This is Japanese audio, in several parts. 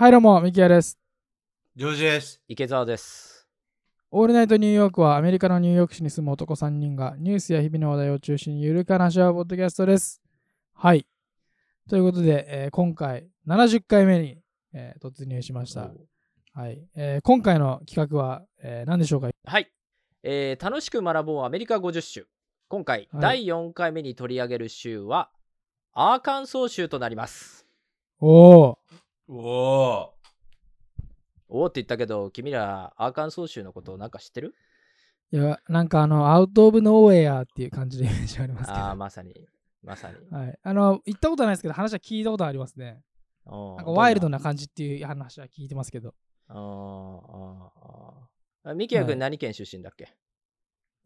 はい、どうも、ミキヤです。ジョージです。池澤です。オールナイトニューヨークはアメリカのニューヨーク市に住む男3人がニュースや日々の話題を中心にゆるく話し合うポッドキャストです。はい。ということで、えー今回70回目に、えー突入しました。はい。えー今回の企画は、えー何でしょうか？はい、えー楽しく学ぼうアメリカ50州。今回、はい第4回目に取り上げる州は、アーカンソー州となります。おー、おおおおって言ったけど、君らアーカンソー州のことなんか知ってる？いや、なんかあの、アウト・オブ・ノーウェアっていう感じでイメージありますけど。ああ、まさに。まさに。はい。あの、行ったことないですけど、話は聞いたことありますね。ななんかワイルドな感じっていう話は聞いてますけど。あーあーあー。ミキヤ君はい何県出身だっけ？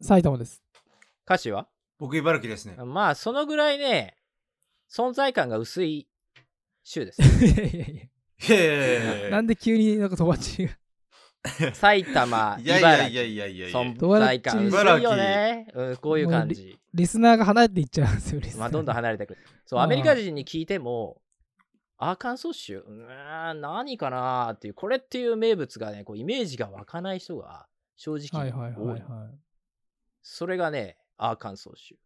埼玉です。歌詞は？僕茨城ですね。まあ、そのぐらいね、存在感が薄い州です。いやいやいなんで急になんか友達が。埼玉、いやいや茨いや城。いやいやいや。存在感薄いよね。うん、こういう感じ。リスナーが離れていっちゃうんですよ、リスナーまあ、どんどん離れてくる。そう、アメリカ人に聞いても、アーカンソー州、うーん、何かなーっていう、これっていう名物がね、こうイメージが湧かない人が正直はいはい多。はいいはそれがね、アーカンソー州。い。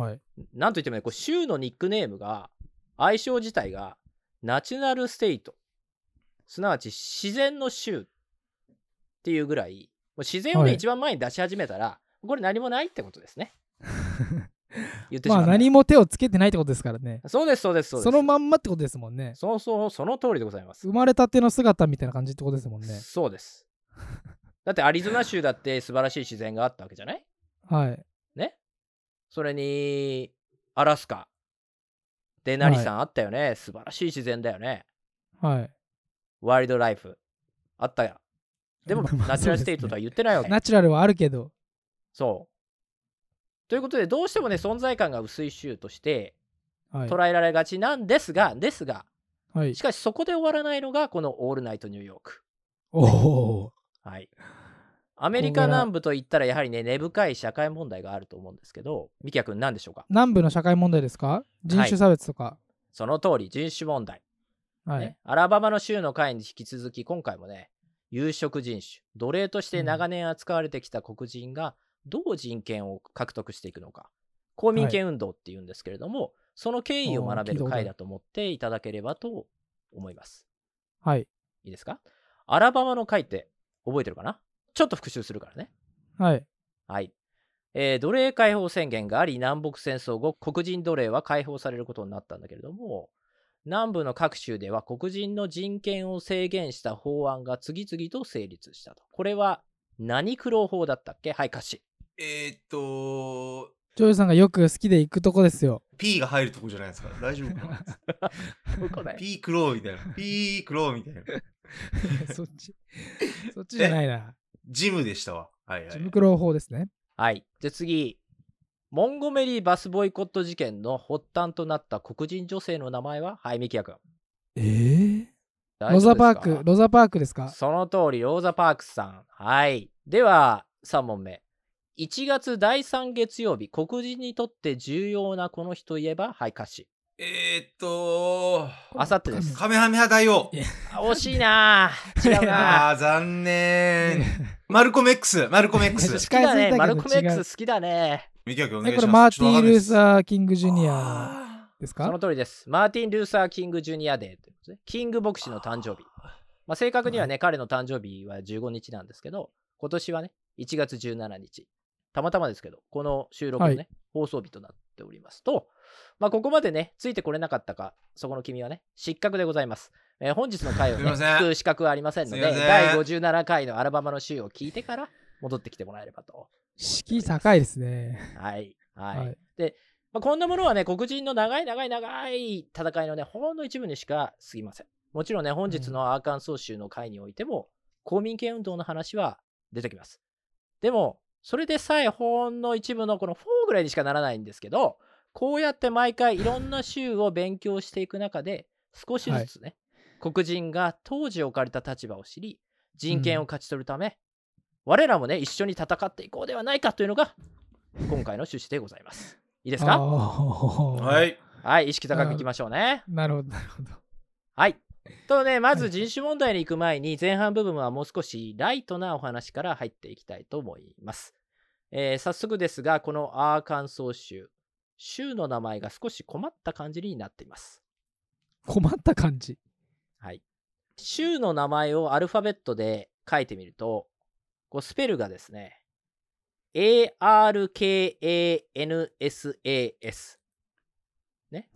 はい。なんといってもね、こう州のニックネームが、愛称自体が、ナチュラルステイト。すなわち自然の州っていうぐらい、もう自然をね、はい一番前に出し始めたら、これ何もないってことですね。言ってしまう。まあ何も手をつけてないってことですからね。そうです、そうです、そうです。そのまんまってことですもんね。そうそう、その通りでございます生。まれたての姿みたいな感じってことですもんね。そうです。だってアリゾナ州だって素晴らしい自然があったわけじゃない？はい。ね？それに、アラスカ。デナリさんあったよね、素晴らしい自然だよね。はい。ワイルドライフ。あったよ。でも、まあナチュラルステイトとは言ってないわけ。ナチュラルはあるけど。そう。ということで、どうしてもね、存在感が薄い州としてはい。捉えられがちなんですが、ですが、はいし、かしそこで終わらないのが、このオールナイトニューヨーク。おおはい。アメリカ南部といったらやはりね根深い社会問題があると思うんですけどミキヤ君何でしょうか？南部の社会問題ですか？人種差別とか。その通り人種問題、はい。ね、アラバマの州の会に引き続き今回もね有色人種奴隷として長年扱われてきた黒人がどう人権を獲得していくのか。公民権運動っていうんですけれども、その経緯を学べる回だと思っていただければと思います。はい。いいですか？アラバマの会って覚えてるかな？ちょっと復習するからねはい。はい。えー奴隷解放宣言があり、南北戦争後、黒人奴隷は解放されることになったんだけれども、南部の各州では黒人の人権を制限した法案が次々と成立したと。これは何苦労法だったっけ？はい、歌詞。えー、っと、ジョージさんがよく好きで行くとこですよ。P が入るとこじゃないですか？大丈夫かな ?P クローみたいな。P クローみたいな。そっち。そっちじゃないな。ジムでしたわ。はいはい。ジムクロー法ですね。はい。じゃあ次。モンゴメリーバスボイコット事件の発端となった黒人女性の名前は？はい、ミキヤ君。えー、大ロザパーク、ロザパークですか？その通り、ローザ・パークスさん。はい。では、3問目。1月第3月曜日、黒人にとって重要なこの日といえば、はい、歌詞。えー、っと、あさってです。カメハメハ大王。あ惜しいなぁ違うなあー、残念。マルコメックス、マルコメック 好ス。好きだね。マルコメックス好きだね。ミキヤ君お願え、いします。これマーティン・ルーーサー・キング・ジュニアですそか？の通りです。マーティン・ルーサー・キング・ジュニアデーということで、キング牧師の誕生日。まあ、正確にはね、彼の誕生日は15日なんですけど、今年はね、1月17日。たまたまですけど、この収録のね、はい放送日となっておりますと、まあ、ここまでね、ついてこれなかったか、そこの君はね、失格でございます。えー本日の回をね、聞く資格はありませんので、第57回のアルバマの週を聞いてから戻ってきてもらえればと。敷居高いですね。はい。はい。はいまあ、こんなものはね、黒人の長い長い長い戦いのね、ほんの一部にしか過ぎません。もちろんね、本日のアーカンソー州の会においても、公民権運動の話は出てきます。でも、それでさえほんの一部のこの4ぐらいにしかならないんですけど、こうやって毎回いろんな州を勉強していく中で、少しずつね、黒人が当時置かれた立場を知り、人権を勝ち取るため、我らもね、一緒に戦っていこうではないかというのが、今回の趣旨でございます。いいですか？は。はいい。はい、意識高くいきましょうね。なるほど、なるほど。はい。とね、まず人種問題に行く前に、前半部分はもう少しライトなお話から入っていきたいと思います。えー早速ですが、このアーカンソー州、州の名前が少し困った感じになっています。困った感じ？はい。州の名前をアルファベットで書いてみると、こうスペルがですね、ARKANSAS。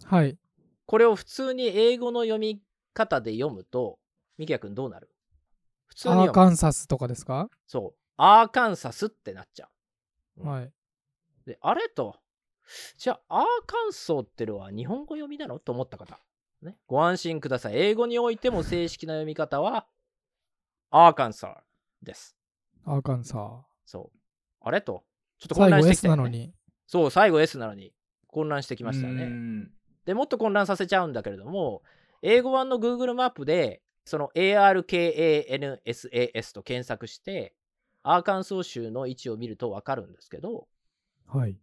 はい。これを普通に英語の読み方で読むと、ミキヤ君どうなる？普通にアー。カンサスとかですか？そう。アーカンサスってなっちゃう。うんはい。で、あれと、じゃあ、アーカンソーってのは日本語読みなの？と思った方、ね。ご安心ください。英語においても正式な読み方は、アーカンサーです。アーカンサそう。あれと、ちょっと混乱してきたよね、なのに。そう、最後 S なのに混乱してききましたよね。でもっと混乱させちゃうんだけれども、英語版の Google マップで、その ARKANSAS と検索して、アーカンソー州の位置を見るとわかるんですけど、はい。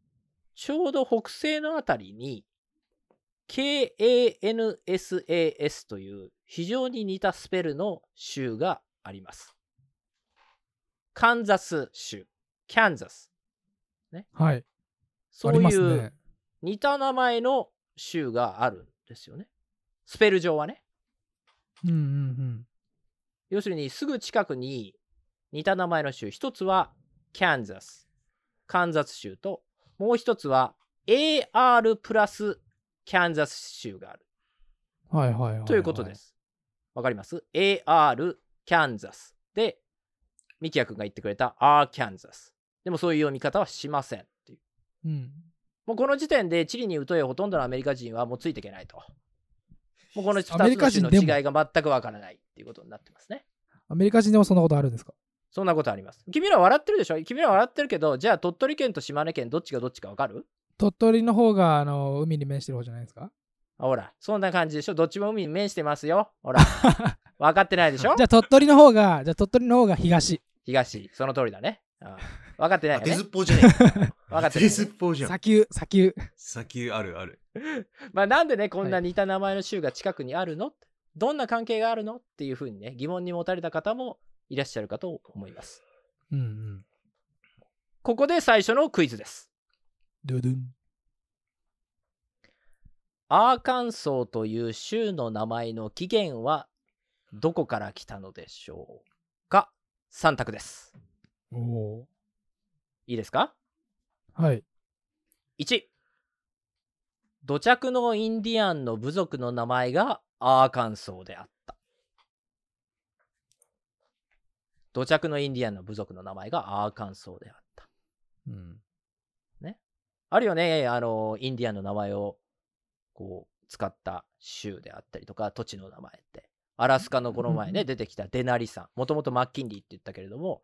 ちょうど北西のあたりに KANSAS という非常に似たスペルの州があります。カンザス州、キャンザス。はい。そういう。似た名前の州があるんですよね。スペル上はね。うんうんうん。要するにすぐ近くに似た名前の州。一つはキャンザス、カンザス州と、もう一つは AR プラスキャンザス州がある。はいはいはい、はい。ということで。す。わかります ?AR キャンザスで、ミキヤ君が言ってくれた R キャンザス。でもそういう読み方はしませんっていう。うん。もうこの時点で地理に疎いほとんどのアメリカ人はもうついていけないと。もうこの2つアメリカの州の人でも違いが全くわからないっていうことになってますね。アメリカ人でもそんなことあるんですか？そんなことあります。君ら笑ってるでしょ？君ら笑ってるけど、じゃあ鳥取県と島根県どっちがどっちかわかる？鳥取の方があの海に面してる方じゃないですか？あほら、そんな感じでしょ？どっちも海に面してますよ。ほら、分かってないでしょ？じゃあ鳥取の方が、じゃあ鳥取の方が東。東、その通りだね。うん分かってないよね当てずっ。ぽうじゃねえか。分かってないずっぽうじゃん。砂丘、砂丘。先あるある。まあなんでね、こんな似た名前の州が近くにあるの、どんな関係があるの？っていうふうにね、疑問に持たれた方もいらっしゃるかと思います。うんうん。ここで最初のクイズです。ドゥドゥン。アーカンソーという州の名前の起源はどこから来たのでしょうか ?3 択です。おおいいですか？ー。はい。1土着のインディアンの部族の名前がアーカンソーであった。土着のインディアンの部族の名前がアーカンソーであった。うん。あるよね。あのインディアンの名前をこう使った州であったりとか土地の名前って。アラスカのこの前ねうん出てきたデナリ山もともとマッキンリーって言ったけれども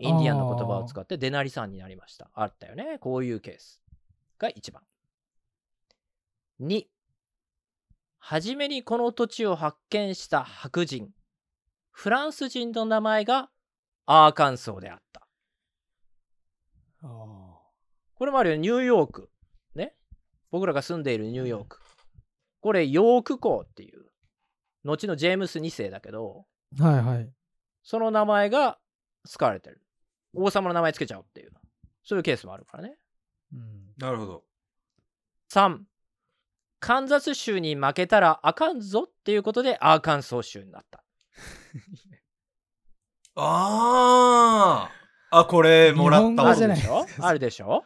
インディアンの言葉を使ってデナリ山になりました。あったよね。こういうケースが1番2初めにこの土地を発見した白人フランス人の名前がアーカンソーであったあこれもあるよニューヨークね僕らが住んでいるニューヨークこれヨーク校っていう後のジェームス2世だけどあ。はいはい。その名前が使われてる王様の名前つけちゃおうっていうそういうケースもあるからねうん。なるほど。3カンザス州に負けたらあかんぞっていうことでアーカンソー州になった。ああ。あ、これ、もらったわ。あるでしょ？あるでしょ？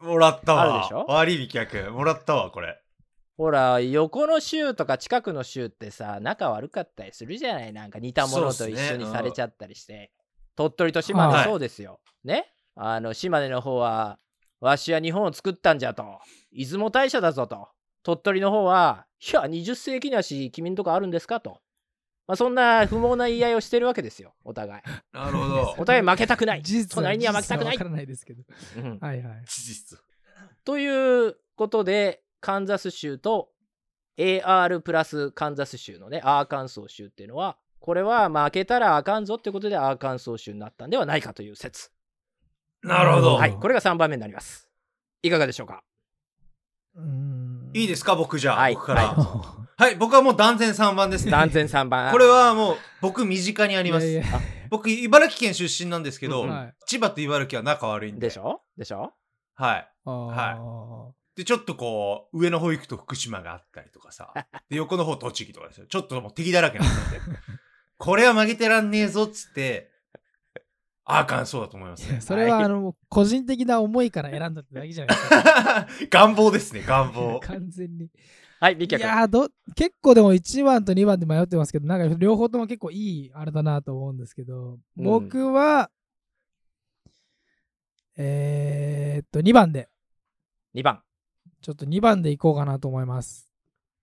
もらったわ。あるでしょ？悪い美脚。もらったわ、これ。ほら横の州とか近くの州ってさ仲悪かったりするじゃない？なんか似たものと一緒にされちゃったりして、鳥取と島根はい。そうですよ、ね？あの島根の方はわしは日本を作ったんじゃと。出雲大社だぞと鳥取の方はいや20世紀なし君んとこあるんですか？と、まあ、そんな不毛な言い合いをしてるわけですよお互いなるほど お。互い負けたくない事実隣には負けたくないからないですけど。うんはいはい。事実。ということで、カンザス州と AR プラスカンザス州のね、アーカンソー州っていうのは、これは負けたらあかんぞってことでアーカンソー州になったんではないかという説。なるほど。はい、これが3番目になります。いかがでしょうか？うん。いいですか、僕じゃあ。はい僕から。ははい、僕はもう断然3番ですね。断然3番。これはもう僕身近にあります。いやいや僕、茨城県出身なんですけど、うんはい。千葉と茨城は仲悪いんで。でしょ？でしょ？はい。あーで、ちょっとこう、上の方行くと福島があったりとかさ、で、横の方栃木とかですよ。ちょっともう敵だらけなんで。これは負けてらんねえぞっつって、アーカンそうだと思いますね。それははいあの個人的な思いから選んだってだけじゃないですか。願望ですね、願望。完全に。はい、ミいキヤ君。やーど結構でも1番と2番で迷ってますけど、なんか両方とも結構いいあれだなと思うんですけど、うん僕は、えー、っと、2番で、2番。ちょっと2番でいこうかなと思います。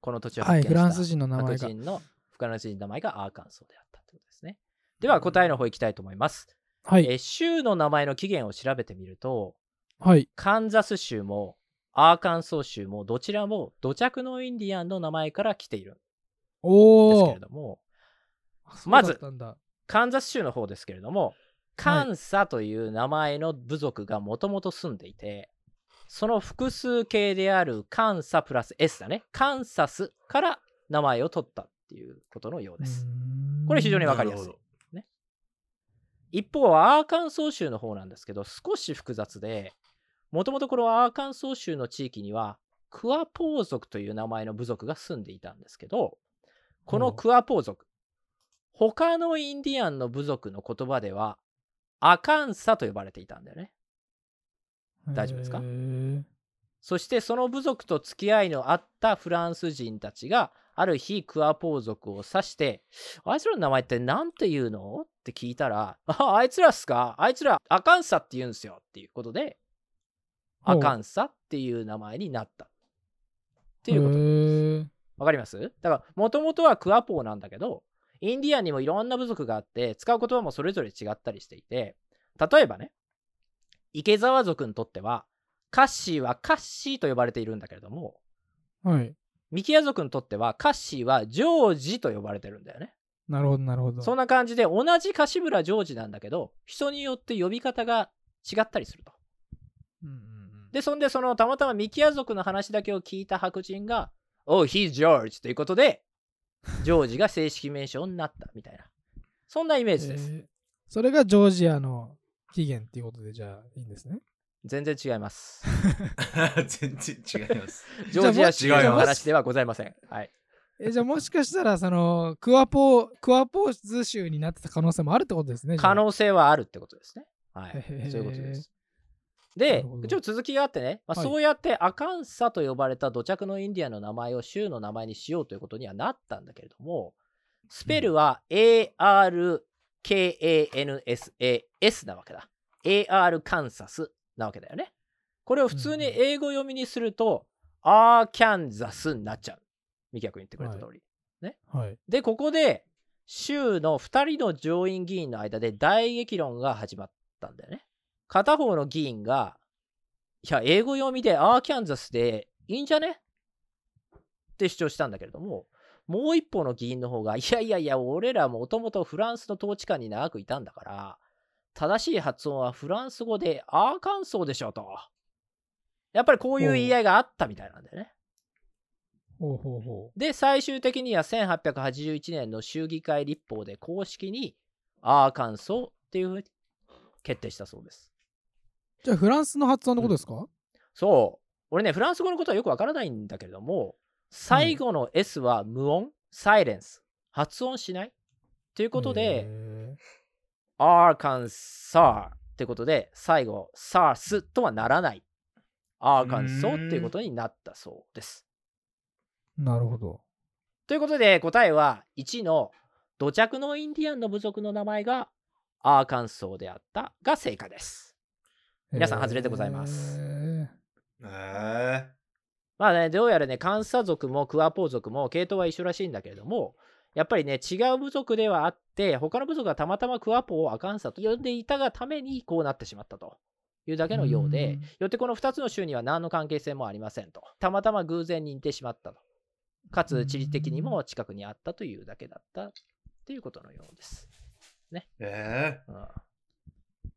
この土地をはい、フランス人の名前が。白人のフランス人の名前がアーカンソーであったということですね。では答えの方いきたいと思います。はい、えー州の名前の起源を調べてみると、はい。カンザス州もアーカンソー州もどちらも土着のインディアンの名前から来ているんですおーけれども、そうまずだったんだ。カンザス州の方ですけれども、カンサという名前の部族がもともと住んでいて、その複数形であるカンサプラス S だね、カンサスから名前を取ったっていうことのようです。これ非常にわかりやすい一方、アーカンソー州の方なんですけど、少し複雑で、もともとこのアーカンソー州の地域には、クワポー族という名前の部族が住んでいたんですけど、このクワポー族、他のインディアンの部族の言葉では、アカンサと呼ばれていたんだよね。大丈夫ですか？そしてその部族と付き合いのあったフランス人たちがある日クワポー族を指して「あいつらの名前って何て言うの?」って聞いたら「ああいつらっすか？あいつらアカンサって言うんすよ」っていうことでアカンサっていう名前になった。っていうこと。へー。わかります？だからもともとはクワポーなんだけどインディアンにもいろんな部族があって使う言葉もそれぞれ違ったりしていて例えばね池澤族にとってはカッシーはカッシーと呼ばれているんだけれどもはい。ミキヤ族にとってはカッシーはジョージと呼ばれてるんだよね。なるほど、なるほど。そんな感じで同じ柏村ジョージなんだけど人によって呼び方が違ったりすると。うんうんうんでそんでそのたまたまミキヤ族の話だけを聞いた白人が「Oh, he's George」ということでジョージが正式名称になったみたいなそんなイメージです。えーそれがジョージアの起源っていうことでじゃあいいんですね。全然違います。全然違います。ジョージア州の話ではございません。はい、えじゃあもしかしたらそのクワポークワポーズ州になってた可能性もあるってことですね。可能性はあるってことですね。はいそういうことです。なでちょっと続きがあってね、まあはいそうやってアカンサと呼ばれた土着のインディアンの名前を州の名前にしようということにはなったんだけれども、スペルは ARKANSAS なわけだ。AR カンサスなわけだよね。これを普通に英語読みにすると、アーキャンザスになっちゃう。ミキヤ君言ってくれた通り。はい。で、ここで、州の2人の上院議員の間で大激論が始まったんだよね。片方の議員が、いや、英語読みでアーキャンザスでいいんじゃね？って主張したんだけれども、もう一方の議員の方が、いやいやいや、俺らもともとフランスの統治下に長くいたんだから、正しい発音はフランス語でアーカンソーでしょと。やっぱりこういう言い合いがあったみたいなんだよね。ほうほうほで、最終的には1881年の州議会立法で公式にアーカンソーっていうふうに決定したそうです。う。じゃあフランスの発音のことですか、そう。俺ね、フランス語のことはよくわからないんだけれども、最後の S は無音、サイレンス、発音しないということで、へアーカンサーってことで、最後、サースとはならない。アーカンソーっていうことになったそうです。ーなるほど。ということで答えは1の土着のインディアンの部族の名前がアーカンソーであったが正解です。皆さん外れでございますへえまあね、どうやらね、カンサ族もクワポー族も系統は一緒らしいんだけれども、やっぱりね、違う部族ではあって、他の部族がたまたまクワポーをアカンサと呼んでいたがためにこうなってしまったというだけのようでうん、よってこの2つの州には何の関係性もありませんと。たまたま偶然に似てしまったと。かつ地理的にも近くにあったというだけだったっていうことのようです。ー、えうんー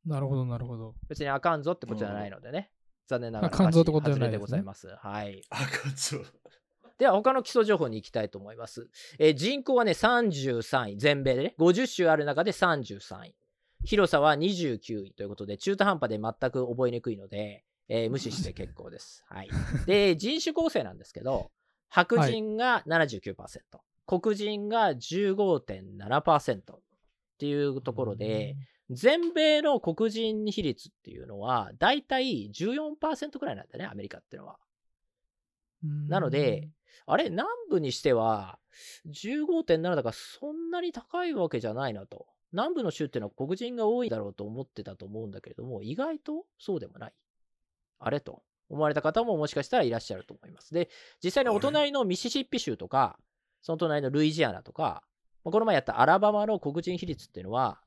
なるほど、なるほど。別にあかんぞってことじゃないのでね。残念ながら。あかんぞってことじゃないですねでございます。はい。ー、あかんそう。では他の基礎情報に行きたいと思います。えー人口はね33位、全米でね、50州ある中で33位。広さは29位ということで、中途半端で全く覚えにくいので、えー無視して結構です。はい。で、人種構成なんですけど、白人が79%、黒人が15.7%っていうところで、全米の黒人比率っていうのは、だいたい14%くらいなんだね、アメリカっていうのは。うんなので、あれ、南部にしては、15.7だからそんなに高いわけじゃないなと。南部の州っていうのは黒人が多いだろうと思ってたと思うんだけれども、意外とそうでもない。あれと思われた方ももしかしたらいらっしゃると思います。で、実際にお隣のミシシッピ州とか、その隣のルイジアナとか、まあこの前やったアラバマの黒人比率っていうのは、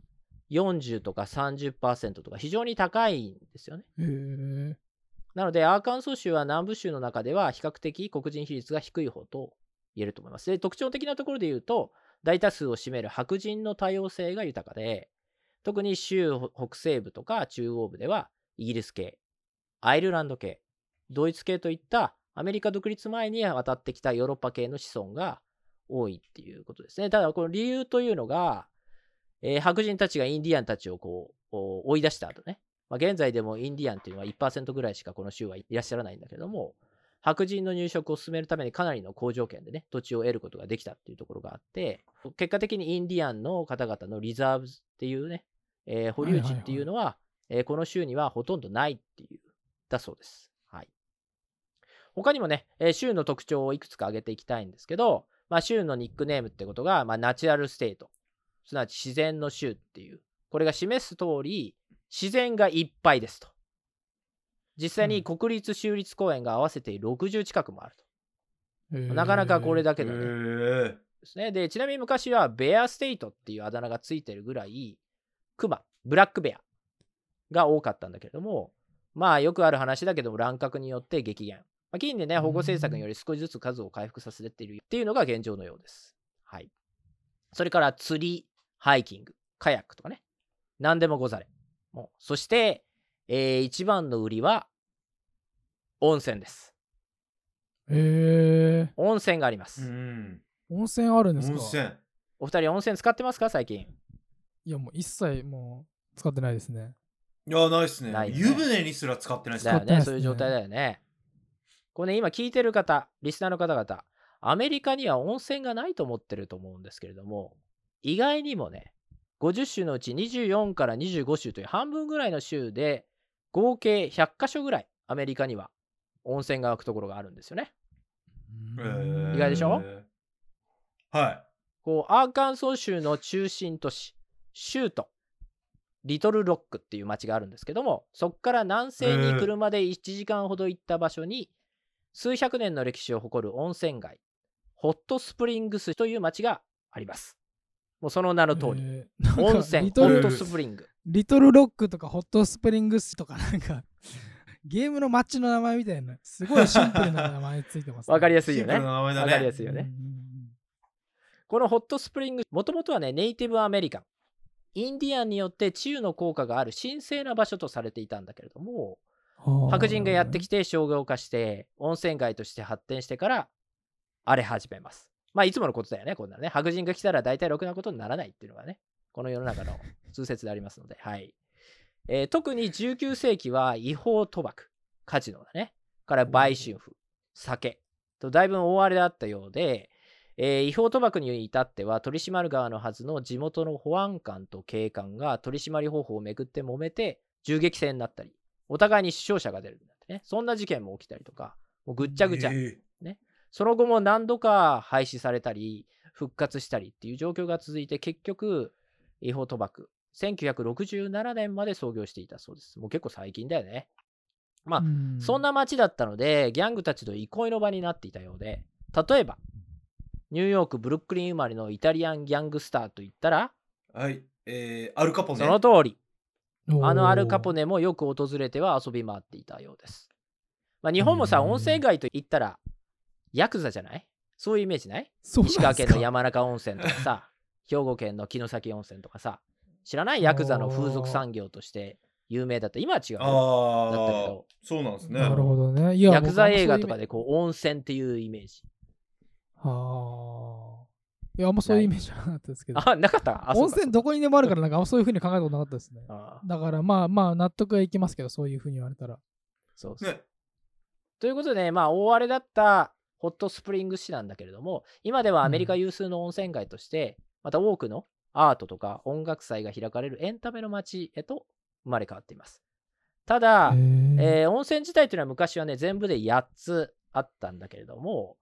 40とか30%とか非常に高いんですよね。なので、アーカンソー州は南部州の中では比較的黒人比率が低い方と言えると思います。で、特徴的なところで言うと、大多数を占める白人の多様性が豊かで、特に州北西部とか中央部では、イギリス系、アイルランド系、ドイツ系といったアメリカ独立前に渡ってきたヨーロッパ系の子孫が多いっていうことですね。ただ、この理由というのが、えー白人たちがインディアンたちをこう追い出した後ね、まあ、現在でもインディアンっていうのは1%ぐらいしかこの州はいらっしゃらないんだけども、白人の入植を進めるためにかなりの好条件でね、土地を得ることができたっていうところがあって、結果的にインディアンの方々のリザーブズっていうね、えー保留地っていうのは、えーこの州にはほとんどないっていう、だそうです。はい。他にもね、えー州の特徴をいくつか挙げていきたいんですけど、まあ、州のニックネームってことが、まあ、ナチュラルステート、すなわち自然の州っていう、これが示す通り、自然がいっぱいですと。実際に国立州立公園が合わせて60近くもあると。へーなかなかこれだけへだね。ーですね。で、ちなみに昔はベアステイトっていうあだ名がついてるぐらい、クマ、ブラックベアが多かったんだけれども、まあよくある話だけども乱獲によって激減。まあ、近年ね、保護政策により少しずつ数を回復させているっていうのが現状のようです。はい。それから釣り、ハイキング、カヤックとかね。何でもござれ。そして、えー一番の売りは、温泉です。へえ。温泉があります。うん。温泉あるんですか？温泉。お二人温泉使ってますか？最近。いや、もう一切もう使ってないですね。いや、ないっすね。ないね湯船にすら使ってないっすだよね、使ってないっすねそういう状態だよね。これね、今聞いてる方、リスナーの方々、アメリカには温泉がないと思ってると思うんですけれども、意外にもね、50州のうち24から25州という半分ぐらいの州で、合計100カ所ぐらいアメリカには温泉が湧くところがあるんですよね。えー。意外でしょ？はこう、アーカンソー州の中心都市、シュート、リトルロックっていう町があるんですけども、そこから南西に車で1時間ほど行った場所に、数百年の歴史を誇る温泉街、ホットスプリングスという町があります。もうその名の通り、えー温泉、リトルホットスプリング。リトルロックとかホットスプリングスとかなんかゲームのマッチの名前みたいなすごいシンプルな名前ついてます、わかりやい。すいよね。わかりやね。すいよね。このホットスプリング、もともとはね、ネイティブアメリカン、インディアンによって治癒の効果がある神聖な場所とされていたんだけれども、うん白人がやってきてて商業化して温泉街として発展してから荒れ始めます。まあいつものことだよね、こんなね。白人が来たら大体ろくなことにならないっていうのがね、この世の中の通説でありますので、はい。えー特に19世紀は違法賭博、カジノだね。から売春婦、酒とだいぶ大荒れだったようで、えー違法賭博に至っては取り締まる側のはずの地元の保安官と警官が取り締まり方法をめぐって揉めて銃撃戦になったり、お互いに死傷者が出るんだってね。そんな事件も起きたりとか、もうぐっちゃぐちゃ。えその後も何度か廃止されたり、復活したりっていう状況が続いて、結局、違法賭博、1967年まで創業していたそうです。もう結構最近だよね。まあ、そんな街だったので、ギャングたちの憩いの場になっていたようで、例えば、ニューヨーク、ブルックリン生まれのイタリアンギャングスターといったら、はい。えー、アルカポネ。その通り、あのアルカポネネもよく訪れては遊び回っていたようです。まあ、日本もさ、うん温泉街と言ったら、ヤクザじゃない？そういうイメージない？そうなん石川県の山中温泉とかさ、兵庫県の城崎温泉とかさ、知らない？ヤクザの風俗産業として有名だった？今は違うよ。だったけああど、そうなんですね。なるほどねいやヤクザ映画とかででこう温泉っていうイメージ。ああ。いや、あんまそういうイメージはなかったですけど。あ、なかった？温泉どこにでもあるから、なんかあんまそういうふうに考えたことなかったですね。あだからまあまあ納得はいきますけど、そういうふうに言われたら。そうそう。ね。ということでね、まあ、大荒れだったホットスプリング市なんだけれども、今ではアメリカ有数の温泉街として、また多くのアートとか音楽祭が開かれるエンタメの街へと生まれ変わっています。ただ、えー温泉自体というのは昔はね、全部で8つあったんだけれども、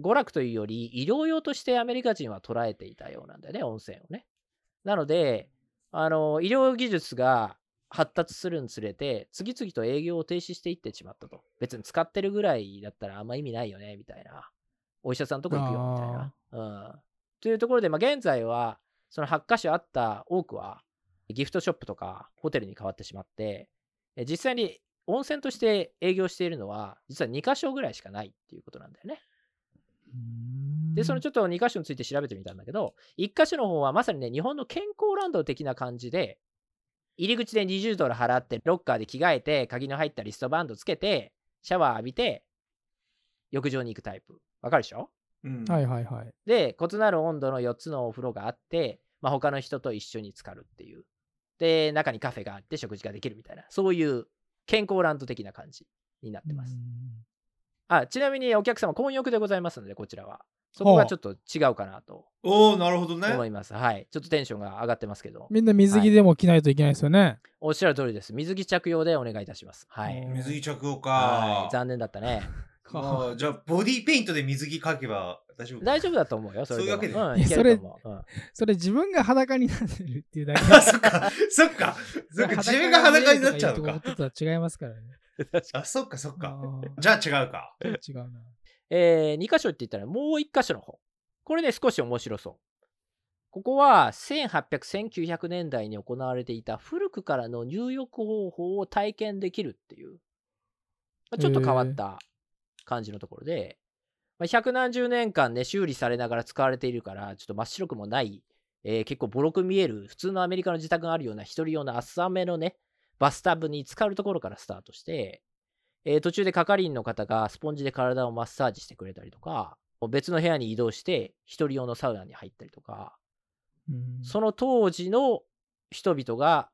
娯楽というより医療用としてアメリカ人は捉えていたようなんだよね、温泉をね。なので、あの医療技術が発達するにつれて、次々と営業を停止していってしまったと。別に使ってるぐらいだったらあんま意味ないよね、みたいな。お医者さんとこ行くよ、みたいな。うん。というところで、まあ、現在は、その8箇所あった多くは、ギフトショップとかホテルに変わってしまって、え実際に温泉として営業しているのは、実は2箇所ぐらいしかないっていうことなんだよね。で、そのちょっと2箇所について調べてみたんだけど、1箇所の方はまさにね、日本の健康ランド的な感じで、入り口で20ドル払って、ロッカーで着替えて、鍵の入ったリストバンドつけて、シャワー浴びて、浴場に行くタイプ。わかるでしょ？うんはいはいはい。で、異なる温度の4つのお風呂があって、まあ、他の人と一緒に浸かるっていう。で、中にカフェがあって食事ができるみたいな、そういう健康ランド的な感じになってます。うんあ、ちなみにお客様、混浴でございますので、こちらは。そこがちょっと違うかなとおおなるほどね。思います。はい。ちょっとテンションが上がってますけど。みんな水着でも着ないといけないですよね。おっしゃる通りです。水着着用でお願いいたします。はい。お水着着用はかい。残念だったね。あーじゃあ、ボディーペイントで水着描けば大丈夫大丈夫だと思うよ。それそういうわうん、いけると思う。うんそれ自分が裸になってるっていうだけ あ、そっか、そっか。そっか、自分が裸になっちゃうのか。ととは違いますからね。あ、そっか、そっあか。ーじゃあ違うか。違うな。えー、2箇所って言ったらもう1箇所の方。これね、少し面白そう。ここは1800、1900年代に行われていた古くからの入浴方法を体験できるっていう、まあちょっと変わった感じのところで、まあ、百何十年間ね、修理されながら使われているから、ちょっと真っ白くもない、えー結構ボロく見える、普通のアメリカの自宅があるような一人用の浅めのね、バスタブに浸かるところからスタートして、えー途中で係員の方がスポンジで体をマッサージしてくれたりとか、別の部屋に移動して一人用のサウナに入ったりとか、うんその当時の人々が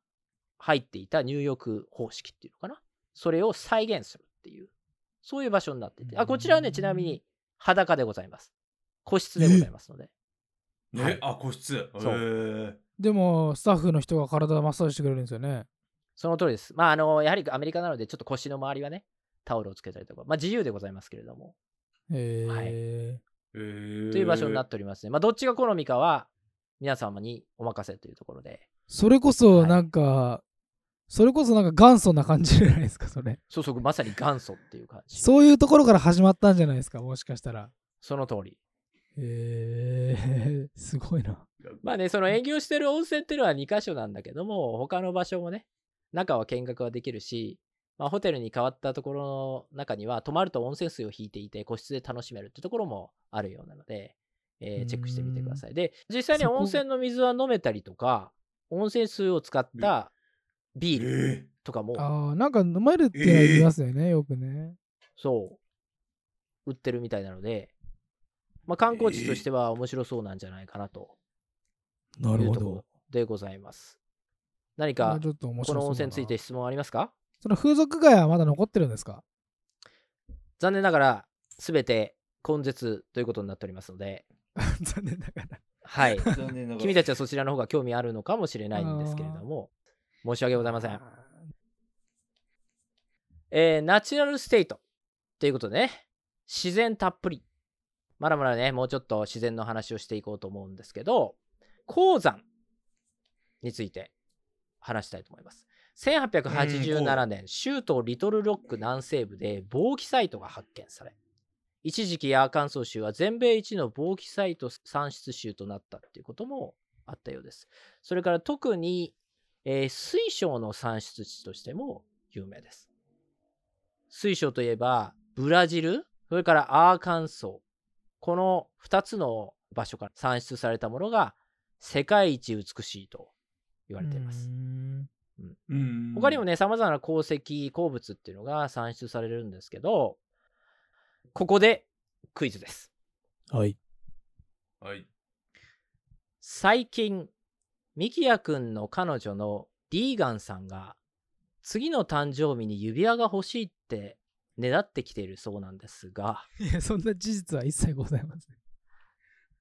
入っていた入浴方式っていうのかな？それを再現するっていう、そういう場所になってて。あ、こちらはね、ちなみに裸でございます。個室でございますので。はいね、あ、個室。そうでも、スタッフの人が体マッサージしてくれるんですよね。その通りです。まあ、あの、やはりアメリカなので、ちょっと腰の周りはね、タオルをつけたりとか、まあ自由でございますけれども、へはいえ。という場所になっておりますね。まあ、どっちが好みかは、皆様にお任せというところで。それこそはいなんか、それこそなんか元祖な感じじゃないですか、それ。そうそう、まさに元祖っていう感じ。そういうところから始まったんじゃないですか、もしかしたら。その通り。へえ、すごいな。まあね、その営業してる温泉っていうのは2箇所なんだけども、他の場所もね、中は見学はできるし、まあ、ホテルに変わったところの中には、泊まると温泉水を引いていて、個室で楽しめるってところもあるようなので、えーチェックしてみてください。で、実際に温泉の水は飲めたりとか、温泉水を使ったビールえとかも、ああ、なんか飲まれるって言いますよね、よくね。そう、売ってるみたいなので、まあ、観光地としては面白そうなんじゃないかなと。ないうところ。でございます。何かこの温泉について質問ありますか？その風俗街はまだ残ってるんですか？残念ながら全て根絶ということになっておりますので、残念ながら。はい。ー 残念ながら君たちはそちらの方が興味あるのかもしれないんですけれども、申し訳ございません。えーナチュラルステイトということでね、自然たっぷり。まだまだね、もうちょっと自然の話をしていこうと思うんですけど、鉱山について話したいと思います。1887年、州都リトルロック南西部で防気サイトが発見され、一時期アーカンソー州は全米一の防気サイト産出州となったっていうこともあったようです。それから特に、えー水晶の産出地としても有名です。水晶といえば、ブラジル、それからアーカンソー。この2つの場所から産出されたものが世界一美しいと言われています。うんうん他にもね、様々な鉱石、鉱物っていうのが産出されるんですけど、ここでクイズです。はい。はい。最近、ミキヤくんの彼女のディーガンさんが、次の誕生日に指輪が欲しいってねだってきているそうなんですが、いや、そんな事実は一切ございません。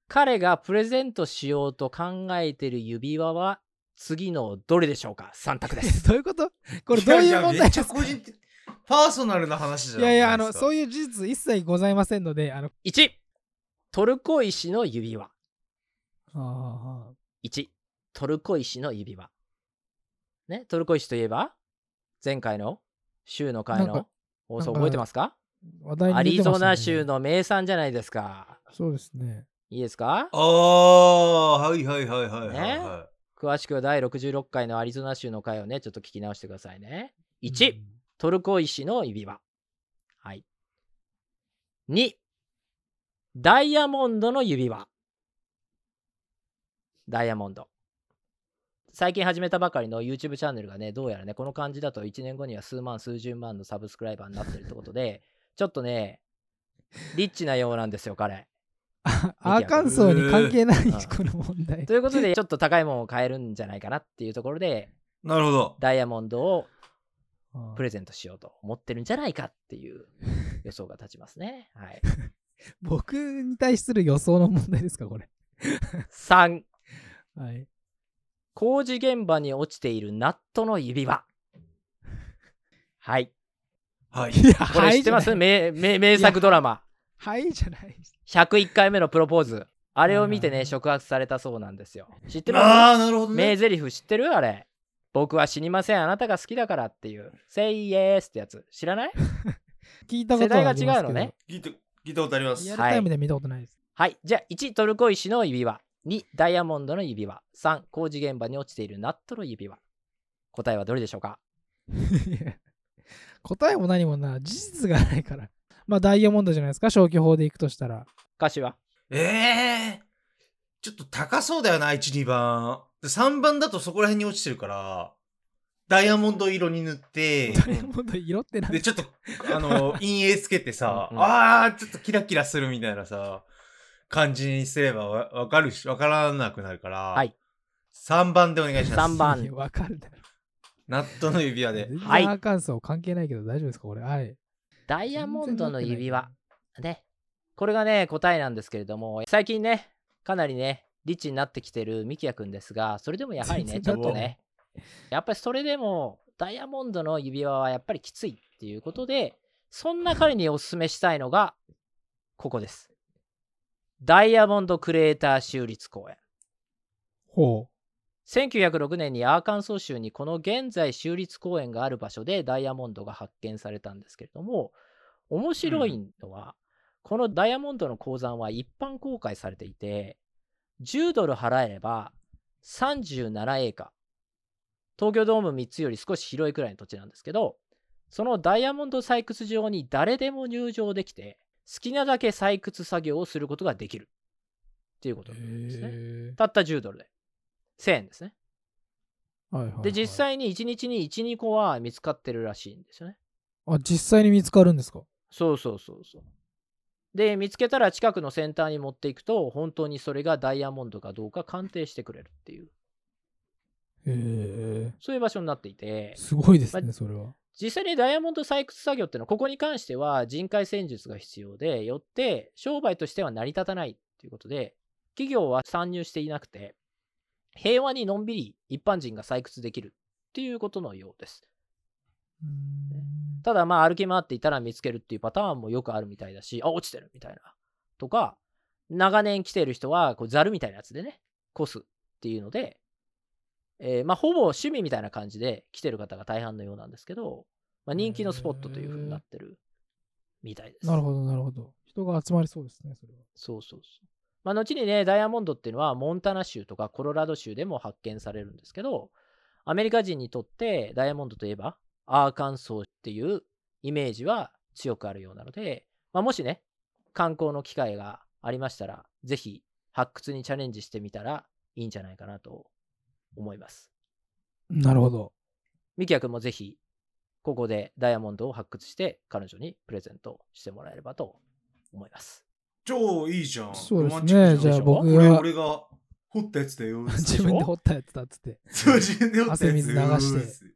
彼がプレゼントしようと考えている指輪は、次のどれでしょうか ?3 択です。どういうこと？これどういう問ややめっちゃ題ですか個人的、パーソナルな話じゃいやいや、あの、そういう。事実一切ございませんので、あの、1、トルコ石の指輪。ああ1、トルコ石の指輪。ね、トルコ石といえば、前回の？週の会の？放送覚えてますか？話題アリゾナ州。の名産じゃないですか。そうですね。いいですか？ああ、はいはいはいはいはい、ね？は詳しくは第66回のアリゾナ州の回をね、ちょっと聞き直してくださいね。1、うんトルコ石の指輪。はい。2、ダイヤモンドの指輪。ダイヤモンド。最近始めたばかりの YouTube チャンネルがね、どうやらね、この感じだと1年後には数万、数十万のサブスクライバーになってるってことで、ちょっとね、リッチなようなんですよ、彼。あアーカンソーに関係ない、うんこの問題と。いうことで、ちょっと高いものを買えるんじゃないかなっていうところで、い。なるほど。ダイヤモンドをプレゼントしようと思ってるんじゃないかっていう 予想が立ちますね。はい。僕に対する予想の問題ですか、これ。3、はい。工事現場に落ちているナットの指輪。はい。はい。いや、これ知ってます？名名名作ドラマ。はいじゃない。101回目のプロポーズ。あれを見てね、はいはい触発されたそうなんですよ。知ってまああ、なるほどすね。名台詞知ってる？あれ。僕は死にません。あなたが好きだからっていう。Say yes ってやつ。知らない？聞いたことはありますけど世代が違うのね。聞いた、聞いたことあります。リアルタイムで見たことないです。はい。じゃあ、1、トルコ石の指輪。2、ダイヤモンドの指輪。3、工事現場に落ちているナットの指輪。答えはどれでしょうか？答えも何もな、事実がないから。まあ、ダイヤモンドじゃないですか、消去法でいくとしたら。歌詞はええちょっと高そうだよな、1、2番。で3番だとそこら辺に落ちてるから、ダイヤモンド色に塗って、ダイヤモンド色ってなんで、ちょっと、あの、陰影つけてさ、うんうんあー、ちょっとキラキラするみたいなさ、感じにすればわわかるし、わからなくなるから、はい。3番でお願いします。3番わかるだろ。ナットの指輪で。全然はいアーカンソー関係ないけど大丈夫ですか、これ。はい。ダイヤモンドの指輪。ね。これがね、答えなんですけれども、最近ね、かなりね、リッチになってきてるミキヤくんですが、それでもやはりね、全ちょっとね、やっぱりそれでも、ダイヤモンドの指輪はやっぱりきついっていうことで、そんな彼におすすめしたいのが、ここです。ダイヤモンドクレーター州立公園。ほ1906年にアーカンソー州にこの現在州立公園がある場所でダイヤモンドが発見されたんですけれども面白いのは、このダイヤモンドの鉱山は一般公開されていて10ドル払えれば37エーカー東京ドーム3つより少し広いくらいの土地なんですけどそのダイヤモンド採掘場に誰でも入場できて好きなだけ採掘作業をすることができるっていうこう。となんですね。へたった10ドルで1000円ですね。ーはいはいはいで、実際に1日に1、2個は見つかってるらしいんですよね。あ、実際に見つかるんですか？そうそうそうそう。で、見つけたら近くのセンターに持っていくと、本当にそれがダイヤモンドかどうか鑑定してくれるっていう、へえ。そういう場所になっていて、すごいですね、まそれは。実際にダイヤモンド採掘作業っていうのは、ここに関しては人海戦術が必要で、よって商売としては成り立たないっていうことで、企業は参入していなくて、平和にのんびり一般人が採掘できるっていうことのようです。ただまあ歩き回っていたら見つけるっていうパターンもよくあるみたいだし、あ、落ちてるみたいな。とか、長年来てる人はこうザルみたいなやつでね、こすっていうので、えーまあほぼ趣味みたいな感じで来てる方が大半のようなんですけど、まあ、人気のスポットという風になってるみたいです。なるほど、なるほど。人が集まりそうですね、それは。そうそうそう。まあ、後にね、ダイヤモンドっていうのは、モンタナ州とかコロラド州でも発見されるんですけど、アメリカ人にとってダイヤモンドといえば、アーカンソーっていうイメージは強くあるようなので、まあ、もしね、観光の機会がありましたら、ぜひ発掘にチャレンジしてみたらいいんじゃないかなと思います。なるほど。ミキヤ君もぜひ、ここでダイヤモンドを発掘して、彼女にプレゼントしてもらえればと思います。超いいじゃん。そうですねじゃあん僕がこれ俺が掘ったやつだよ。自分で掘ったやつだっつって。そう、自分で掘ったやつ汗水流して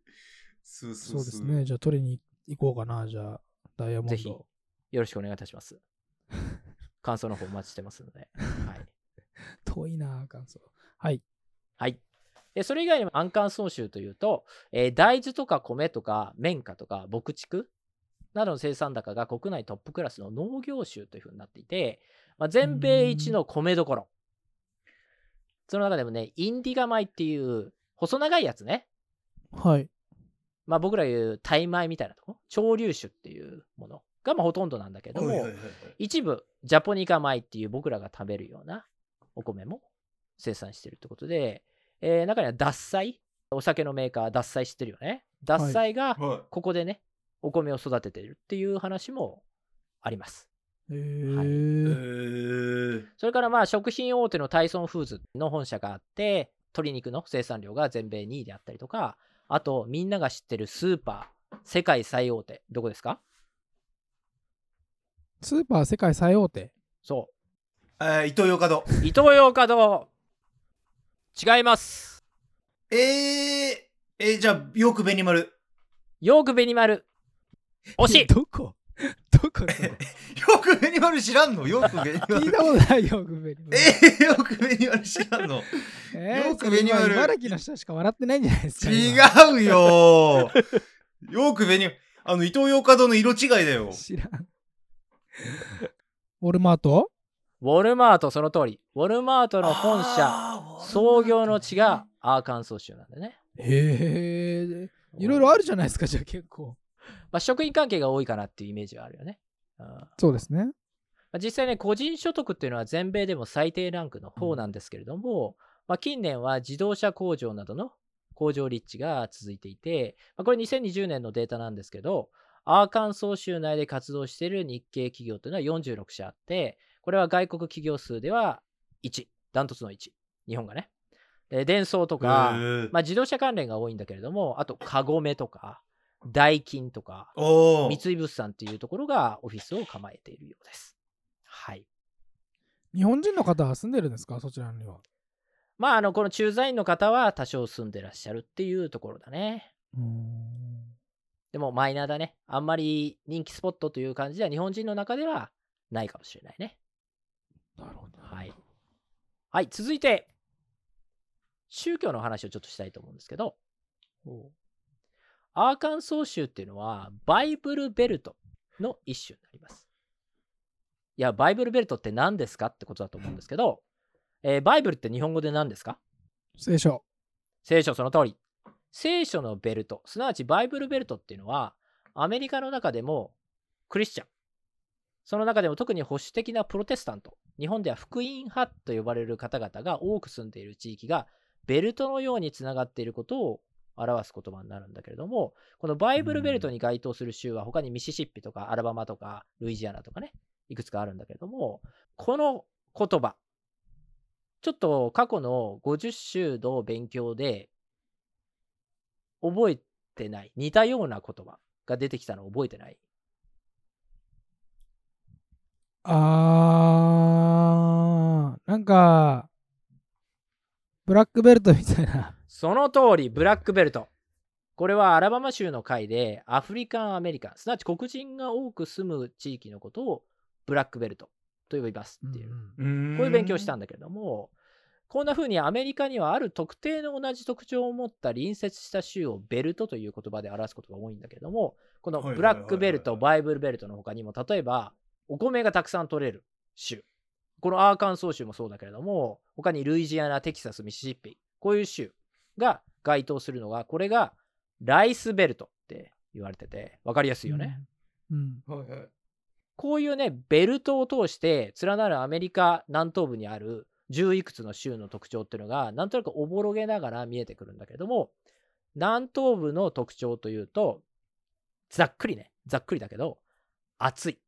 そうそそううですね。じゃあ取りに行こうかな。じゃあ、ダイヤモンド。ぜひよろしくお願いいたします。感想の方お待ちしてますので。はい。遠いな、感想。はい。はい。でそれ以外にも安管総集というと、えー大豆とか米とか綿花とか牧畜？などの生産高が国内トップクラスの農業州というふうになっていて、まあ、全米一の米どころ。その中でもね、インディガ米っていう細長いやつね。はい。まあ僕ら言うタイ米みたいなとこ、潮流種っていうものがまあほとんどなんだけども、はいはいはいはい。一部ジャポニカ米っていう僕らが食べるようなお米も生産してるってことで、えー中には獺祭？お酒のメーカー獺祭知ってるよね？獺祭がはい。ここでねお米を育ててるっていう話もあります。へえー。ー。それからまあ食品大手のタイソンフーズの本社があって鶏肉の生産量が全米2位であったりとかあとみんなが知ってるスーパー世界最大手どこですか？スーパー世界最大手？そえー、伊藤洋華堂。うイトーヨーカドー。違います。えー、えー、じゃあ、よく紅丸。ヨークベニマル。惜しい。どこ？どこそれよく紅丸知らんの？よく紅丸。聞いたことないよ、グベリ。えー、よく紅丸知らんの？えーよくベニマル茨城の人しか笑ってないんじゃないですか。今違うよよく紅丸。あの、伊藤洋華堂の色違いだよ。知らん。ウォルマート？ウォルマートその通りウォルマートの本社創業の地がアーカンソー州なんでねへえ。いろいろあるじゃないですか、じゃあ結構。まあ、職員関係が多いかなっていうイメージはあるよね、うん。まそうですね。あ、実際ね個人所得っていうのは全米でも最低ランクの方なんですけれども、まあ、近年は自動車工場などの工場立地が続いていて、まあ、これ2020年のデータなんですけどアーカンソー州内で活動している日系企業というのは46社あってこれは外国企業数では1ダントツの1日本がね。でデンソーとか、まあ、自動車関連が多いんだけれども、あと、カゴメとか、ダイキンとか、三井物産っていうところがオフィスを構えているようです。はい。日本人の方は住んでるんですか？そちらには。まあ、あの、この駐在員の方は多少住んでらっしゃるっていうところだね。でも、マイナーだね。あんまり人気スポットという感じでは日本人の中ではないかもしれないね。なるほど。はい。はい、続いて、宗教の話をちょっとしたいと思うんですけど、アーカンソー州っていうのはバイブルベルトの一種になります。いや、バイブルベルトって何ですかってことだと思うんですけど、えーバイブルって日本語で何ですか？聖書。聖書その通り。聖書のベルト、すなわちバイブルベルトっていうのは、アメリカの中でもクリスチャン、その中でも特に保守的なプロテスタント、日本では福音派と呼ばれる方々が多く住んでいる地域が、ベルトのようにつながっていることを表す言葉になるんだけれども、このバイブルベルトに該当する州は他にミシシッピとかアラバマとかルイジアナとかね、いくつかあるんだけれども、この言葉、ちょっと過去の50州の勉強で覚えてない、似たような言葉が出てきたの覚えてない？あー、なんか、ブラックベルトみたいな。その通り、ブラックベルト。これはアラバマ州の回でアフリカン・アメリカン、すなわち黒人が多く住む地域のことをブラックベルトと呼びますっていう、うーん。こういう勉強したんだけれども、こんな風にアメリカにはある特定の同じ特徴を持った隣接した州をベルトという言葉で表すことが多いんだけれども、このブラックベルト、バイブルベルトの他にも、例えばお米がたくさん取れる州。このアーカンソー州もそうだけれども、他にルイジアナ、テキサス、ミシシッピ、こういう州が該当するのが、これがライスベルトって言われてて、わかりやすいよね。うん。はいはいこういうね、ベルトを通して連なるアメリカ南東部にある10いくつの州の特徴っていうのが、なんとなくおぼろげながら見えてくるんだけども、南東部の特徴というと、ざっくりね、ざっくりだけど、暑い。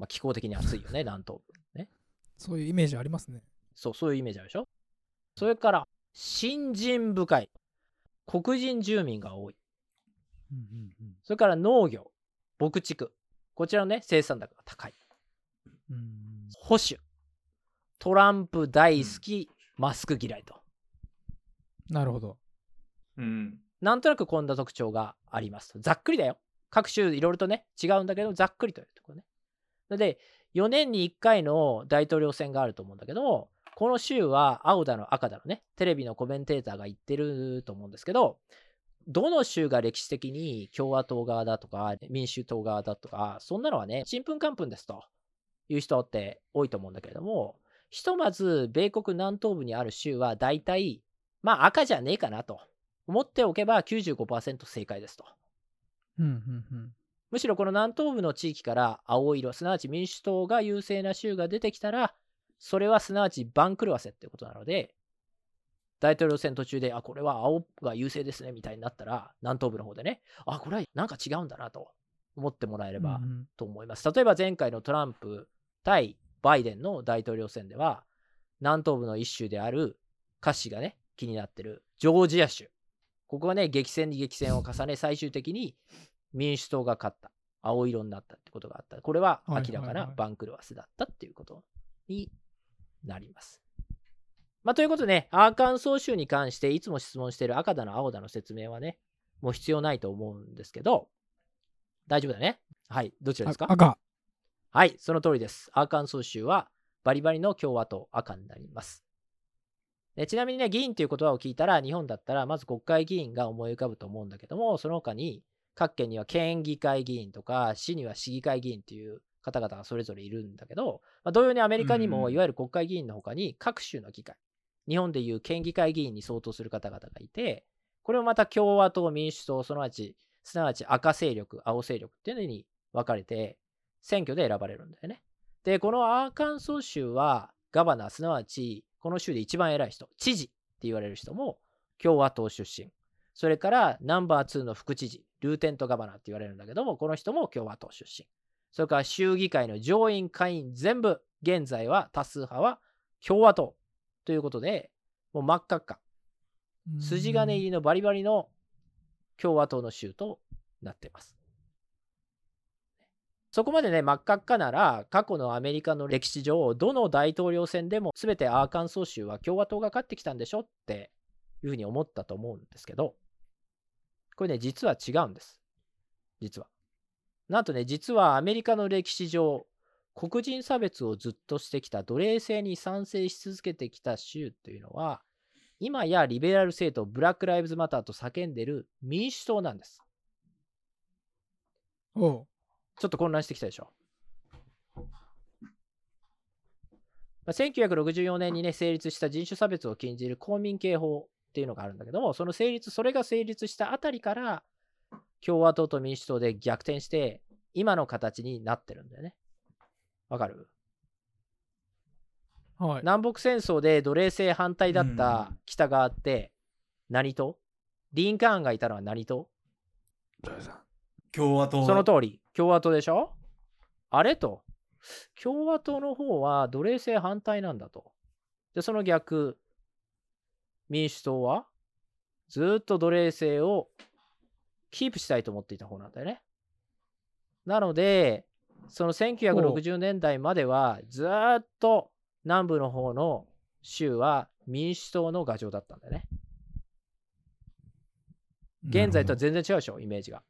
まあ、気候的に暑いよね、南東部。ね。そういうイメージありますね。そう、そういうイメージあるでしょ？それから、信心深い。黒人住民が多い。うんうんそれから農業、牧畜。こちらのね、生産高が高い。うん。うん保守。トランプ大好き、マスク嫌いと。なるほど。うん。なんとなくこんな特徴がありますと。ざっくりだよ。各州いろいろとね、違うんだけど、ざっくりというところね。で、4年に1回の大統領選があると思うんだけども、この州は青だの赤だのね、テレビのコメンテーターが言ってると思うんですけど、どの州が歴史的に共和党側だとか民主党側だとか、そんなのはね、ちんぷんかんぷんですという人って多いと思うんだけれども、ひとまず米国南東部にある州は大体、まあ赤じゃねえかなと思っておけば95%正解ですと。うんうんうん。むしろこの南東部の地域から青色、すなわち民主党が優勢な州が出てきたら、それはすなわち番狂わせってことなので、大統領選途中で、あ、これは青が優勢ですねみたいになったら、南東部の方でね、あ、これはなんか違うんだなと思ってもらえればうんうんと思います。例えば前回のトランプ対バイデンの大統領選では、南東部の一州である歌詞がね、気になってるジョージア州。ここはね、激戦に激戦を重ね、最終的に民主党が勝った。青色になったってことがあった。これははい明らかな番狂わせだったっていうことになります。まあ、ということでね、アーカンソー州に関していつも質問している赤だの青だの説明はね、もう必要ないと思うんですけど、大丈夫だね。はい、どちらですか？あ赤。はい、その通りです。アーカンソー州はバリバリの共和党赤になります。でちなみにね、議員という言葉を聞いたら、日本だったらまず国会議員が思い浮かぶと思うんだけども、その他に各県には県議会議員とか、市には市議会議員っていう方々がそれぞれいるんだけど、まあ、同様にアメリカにもうんいわゆる国会議員の他に各州の議会、日本でいう県議会議員に相当する方々がいて、これもまた共和党、民主党、すなわち、すなわち赤勢力、青勢力っていうのに分かれて、選挙で選ばれるんだよね。で、このアーカンソー州は、ガバナー、すなわち、この州で一番偉い人、知事って言われる人も共和党出身。それからナンバー2の副知事、ルーテントガバナーって言われるんだけども、この人も共和党出身。それから州議会の上院、下院全部、現在は多数派は共和党ということで、もう真っ赤っか。筋金入りのバリバリの共和党の州となっています。そこまでね、真っ赤っかなら、過去のアメリカの歴史上、どの大統領選でも全てアーカンソー州は共和党が勝ってきたんでしょっていうふうに思ったと思うんですけど、これね、実は違うんです。実は。なんとね、実はアメリカの歴史上、黒人差別をずっとしてきた奴隷制に賛成し続けてきた州というのは、今やリベラル政党ブラック・ライブズ・マターと叫んでる民主党なんです。おうちょっと混乱してきたでしょ。まあ1964年にね、成立した人種差別を禁じる公民権法っていうのがあるんだけども、その成立、それが成立したあたりから、共和党と民主党で逆転して、今の形になってるんだよね。わかる？はい。南北戦争で奴隷制反対だった北側って何党？リンカーンがいたのは何党？共和党。その通り、共和党でしょ？あれと、共和党の方は奴隷制反対なんだと。で、その逆、民主党はずーっと奴隷制をキープしたいと思っていた方なんだよね。なので、その1960年代まではずーっと南部の方の州は民主党の牙城だったんだよね。現在とは全然違うでしょ、イメージが。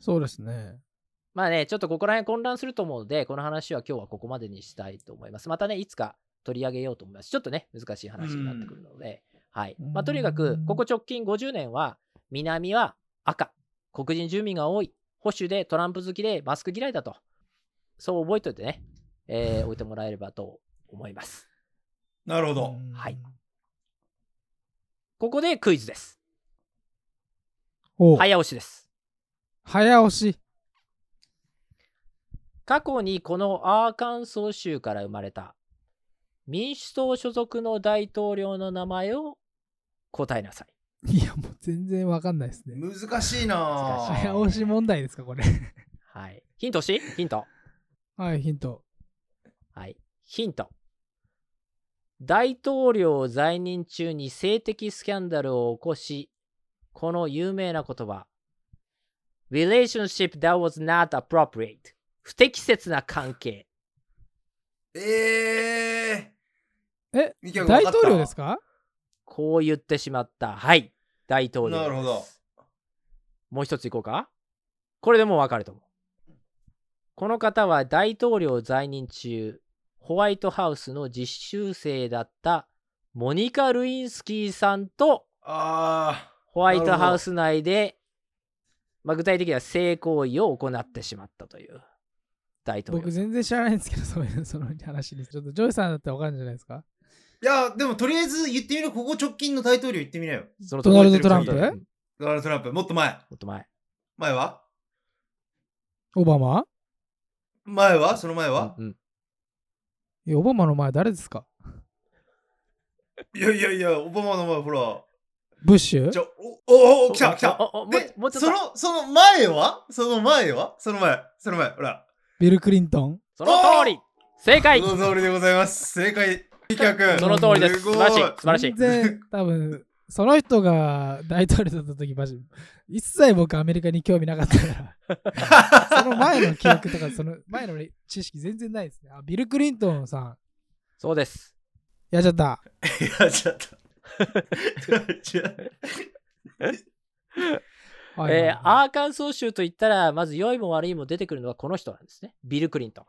そうですね。まあね、ちょっとここら辺混乱すると思うので、この話は今日はここまでにしたいと思います。またね、いつか取り上げようと思います。ちょっとね、難しい話になってくるので、はい。まあ、とにかく、ここ直近50年は、南は赤、黒人住民が多い、保守でトランプ好きでマスク嫌いだと、そう覚えておいてね、えー 置いてもらえればと思います。なるほど。うんはい。ここでクイズです。早押しです。早押し。過去にこのアーカンソー州から生まれた民主党所属の大統領の名前を答えなさい。いや、もう全然わかんないですね。難しいなぁ難しい早押し問題ですか、これ。はい。ヒントしヒント。はい、ヒント。はい。ヒント。大統領在任中に性的スキャンダルを起こし、この有名な言葉。relationship that was not appropriate. 不適切な関係。ええ、ミキヤ君大統領ですか？こう言ってしまった。はい。大統領です。なるほど。もう一ついこうか。これでもう分かると思う。この方は大統領在任中、ホワイトハウスの実習生だったモニカ・ルインスキーさんとあホワイトハウス内で、まあ、具体的には性行為を行ってしまったという大統領僕。全然知らないんですけど、そういうその話に。ちょっとジョイさんだったらわかるんじゃないですか？ーいや、でもとりあえず言ってみる。ここ直近の大統領言ってみなよ。そのドナルドトランプ？ドナルド・トランプ、もっと前。っと前。前は？オバマ？前は？その前は、うんうん。いや、オバマの前誰ですか？いやいやいや、オバマの前、ほら。ブッシュ？じゃお、お、お、来た来た。おおおもうでその、その前は？その前は？その前、その前、ほら。ビル・クリントン？その通り。正解。その通りでございます。正解。その通りです。素ごい晴らしい。素晴らしい全。然多分その人が大統領だった時マジ一切僕アメリカに興味なかったから その前の記憶とかその前の知識全然ないですねあビル・クリントンさんそうです。やっちゃったやっちゃった。はいえーアーカンソー州といったら、まず良いも悪いも出てくるのはこの人なんですね。ビル・クリントン。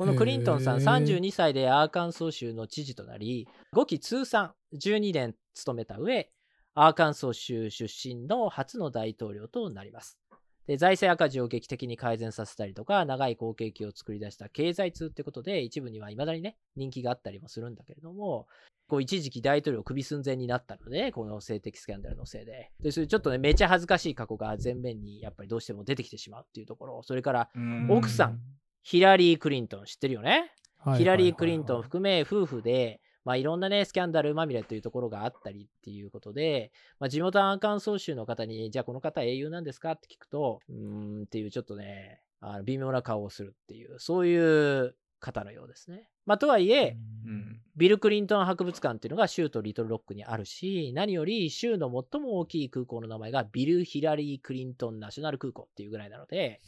このクリントンさん、へー32歳でアーカンソー州の知事となり、5期通算12年務めた上、アーカンソー州出身の初の大統領となります。で財政赤字を劇的に改善させたりとか、長い好景気を作り出した経済通ってことで、一部には未だにね、人気があったりもするんだけれども、こう一時期大統領首寸前になったので、この性的スキャンダルのせいで。で、そういうちょっとね、めちゃ恥ずかしい過去が前面にやっぱりどうしても出てきてしまうっていうところ、それから奥さんヒラリー・クリントン知ってるよね、はいヒラリー・クリントンはい含め夫婦で、まあ、いろんなね、スキャンダルまみれというところがあったりっていうことで、まあ、地元アンカンソー州の方に、じゃあこの方英雄なんですかって聞くと、うーんっていうちょっとね、あの微妙な顔をするっていう、そういう方のようですね。まあ、とはいえ、うん。ビル・クリントン博物館っていうのが州とリトルロックにあるし、何より州の最も大きい空港の名前がビル・ヒラリー・クリントン・ナショナル空港っていうぐらいなので、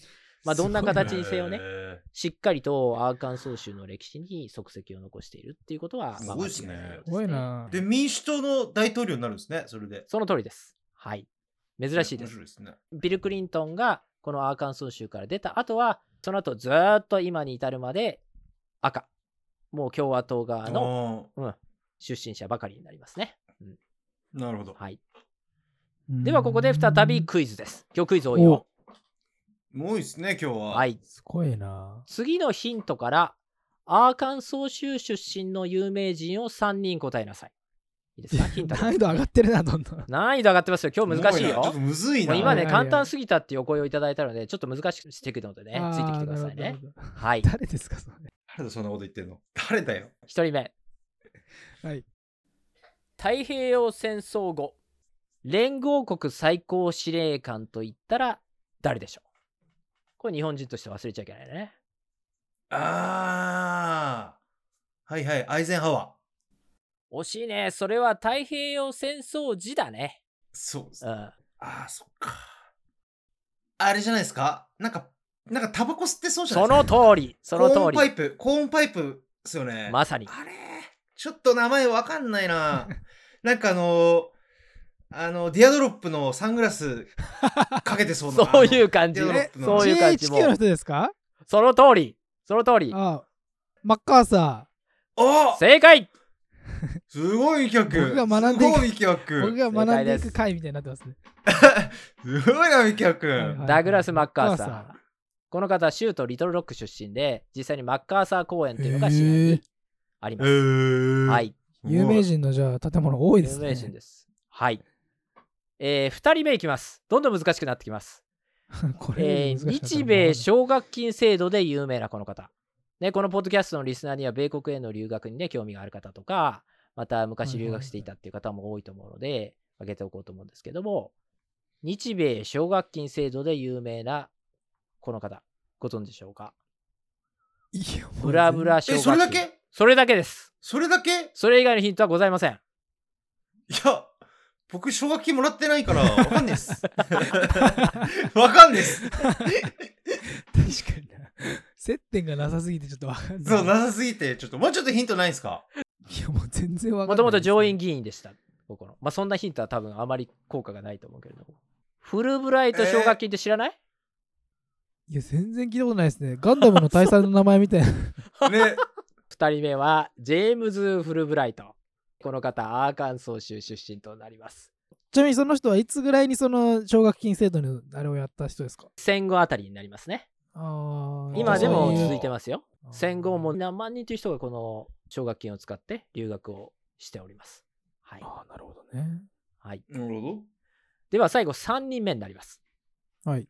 まあ、どんな形にせよね、へしっかりとアーカンソー州の歴史に足跡を残しているっていうことは、すまあごいっすねすごいなーで、民主党の大統領になるんですね、それで。その通りです。はい。珍しいですですね。ビル・クリントンがこのアーカンソー州から出た後は、その後ずーっと今に至るまで赤。もう共和党側の、あうん、出身者ばかりになりますね。うんーなるほど。はい。ではここで再びクイズです。今日クイズ多いよ。もういいですね、今日は。はい。すごいな次のヒントから、アーカンソー州出身の有名人を3人答えなさい。いいですか？ヒント難易度上がってるなどんどん難易度上がってますよ。今日難しいよちょっと。むずいな。今ね、はいはいはい簡単すぎたっていうお声をいただいたので、ちょっと難しくしていくのでね、ついてきてくださいあーなねる。ほどなるほどはい。誰ですかそれ？誰だそんなこと言ってんの？誰だよ。1人目。はい太平洋戦争後、連合国最高司令官といったら誰でしょう？これ日本人として忘れちゃいけないね。あー。はいはい、アイゼンハワー。惜しいね。それは太平洋戦争時だね。そうですね。うん。ああ、そっか。あれじゃないですか？なんか、なんかタバコ吸ってそうじゃないそですか？の通り、そのコーン通り。パイプ、コーンパイプですよね。まさに。あれ？ちょっと名前わかんないな。なんかあのあの、ティアドロップのサングラス かけてそうな。そういう感じそういう感じも GHQ の人ですか？その通り。その通り。あマッカーサーお正解すごい企画。僕が学んでいくすごい企ー僕画。が学んでいく回みたいになってますね すごいな、ミキヤ君。はいはいダグラス・マッカーサーー。この方は州都リトルロック出身で、実際にマッカーサー公園っていうのが市内にありへます。ーはい。有名人のじゃあ建物多いですね有名人です。はい。えー、2人目いきます。どんどん難しくなってきます。これえー日米奨学金制度で有名なこの方。ね、このポッドキャストのリスナーには米国への留学にね、興味がある方とか、また昔留学していたっていう方も多いと思うので、挙げておこうと思うんですけども、日米奨学金制度で有名なこの方、ご存知でしょうか？いやブラブラ奨え、学金。それだけ？それだけです。それだけ？いそれ以外のヒントはございません。や、僕、奨学金もらってないから、わかんないっす。わかんないっす。確かにな接点がなさすぎてちょっとわかんないそう、なさすぎて、ちょっと、もうちょっとヒントないんすか？いやもう全然わかんないもともと上院議議員でした。ここの。まあ、そんなヒントは多分あまり効果がないと思うけれども。フルブライト奨学金って知らない、いや全然聞いたことないですねガンダムの大佐の名前みたいな ね。2人目はジェームズ・フルブライト。この方、アーカンソー州出身となります。ちなみにその人はいつぐらいにその奨学金制度のあれをやった人ですか？戦後あたりになりますね。今でも続いてますよ。戦後も何万人という人がこの奨学金を使って留学をしております。はい。あーなるほどねはい、なるほど。では最後3人目になります。はい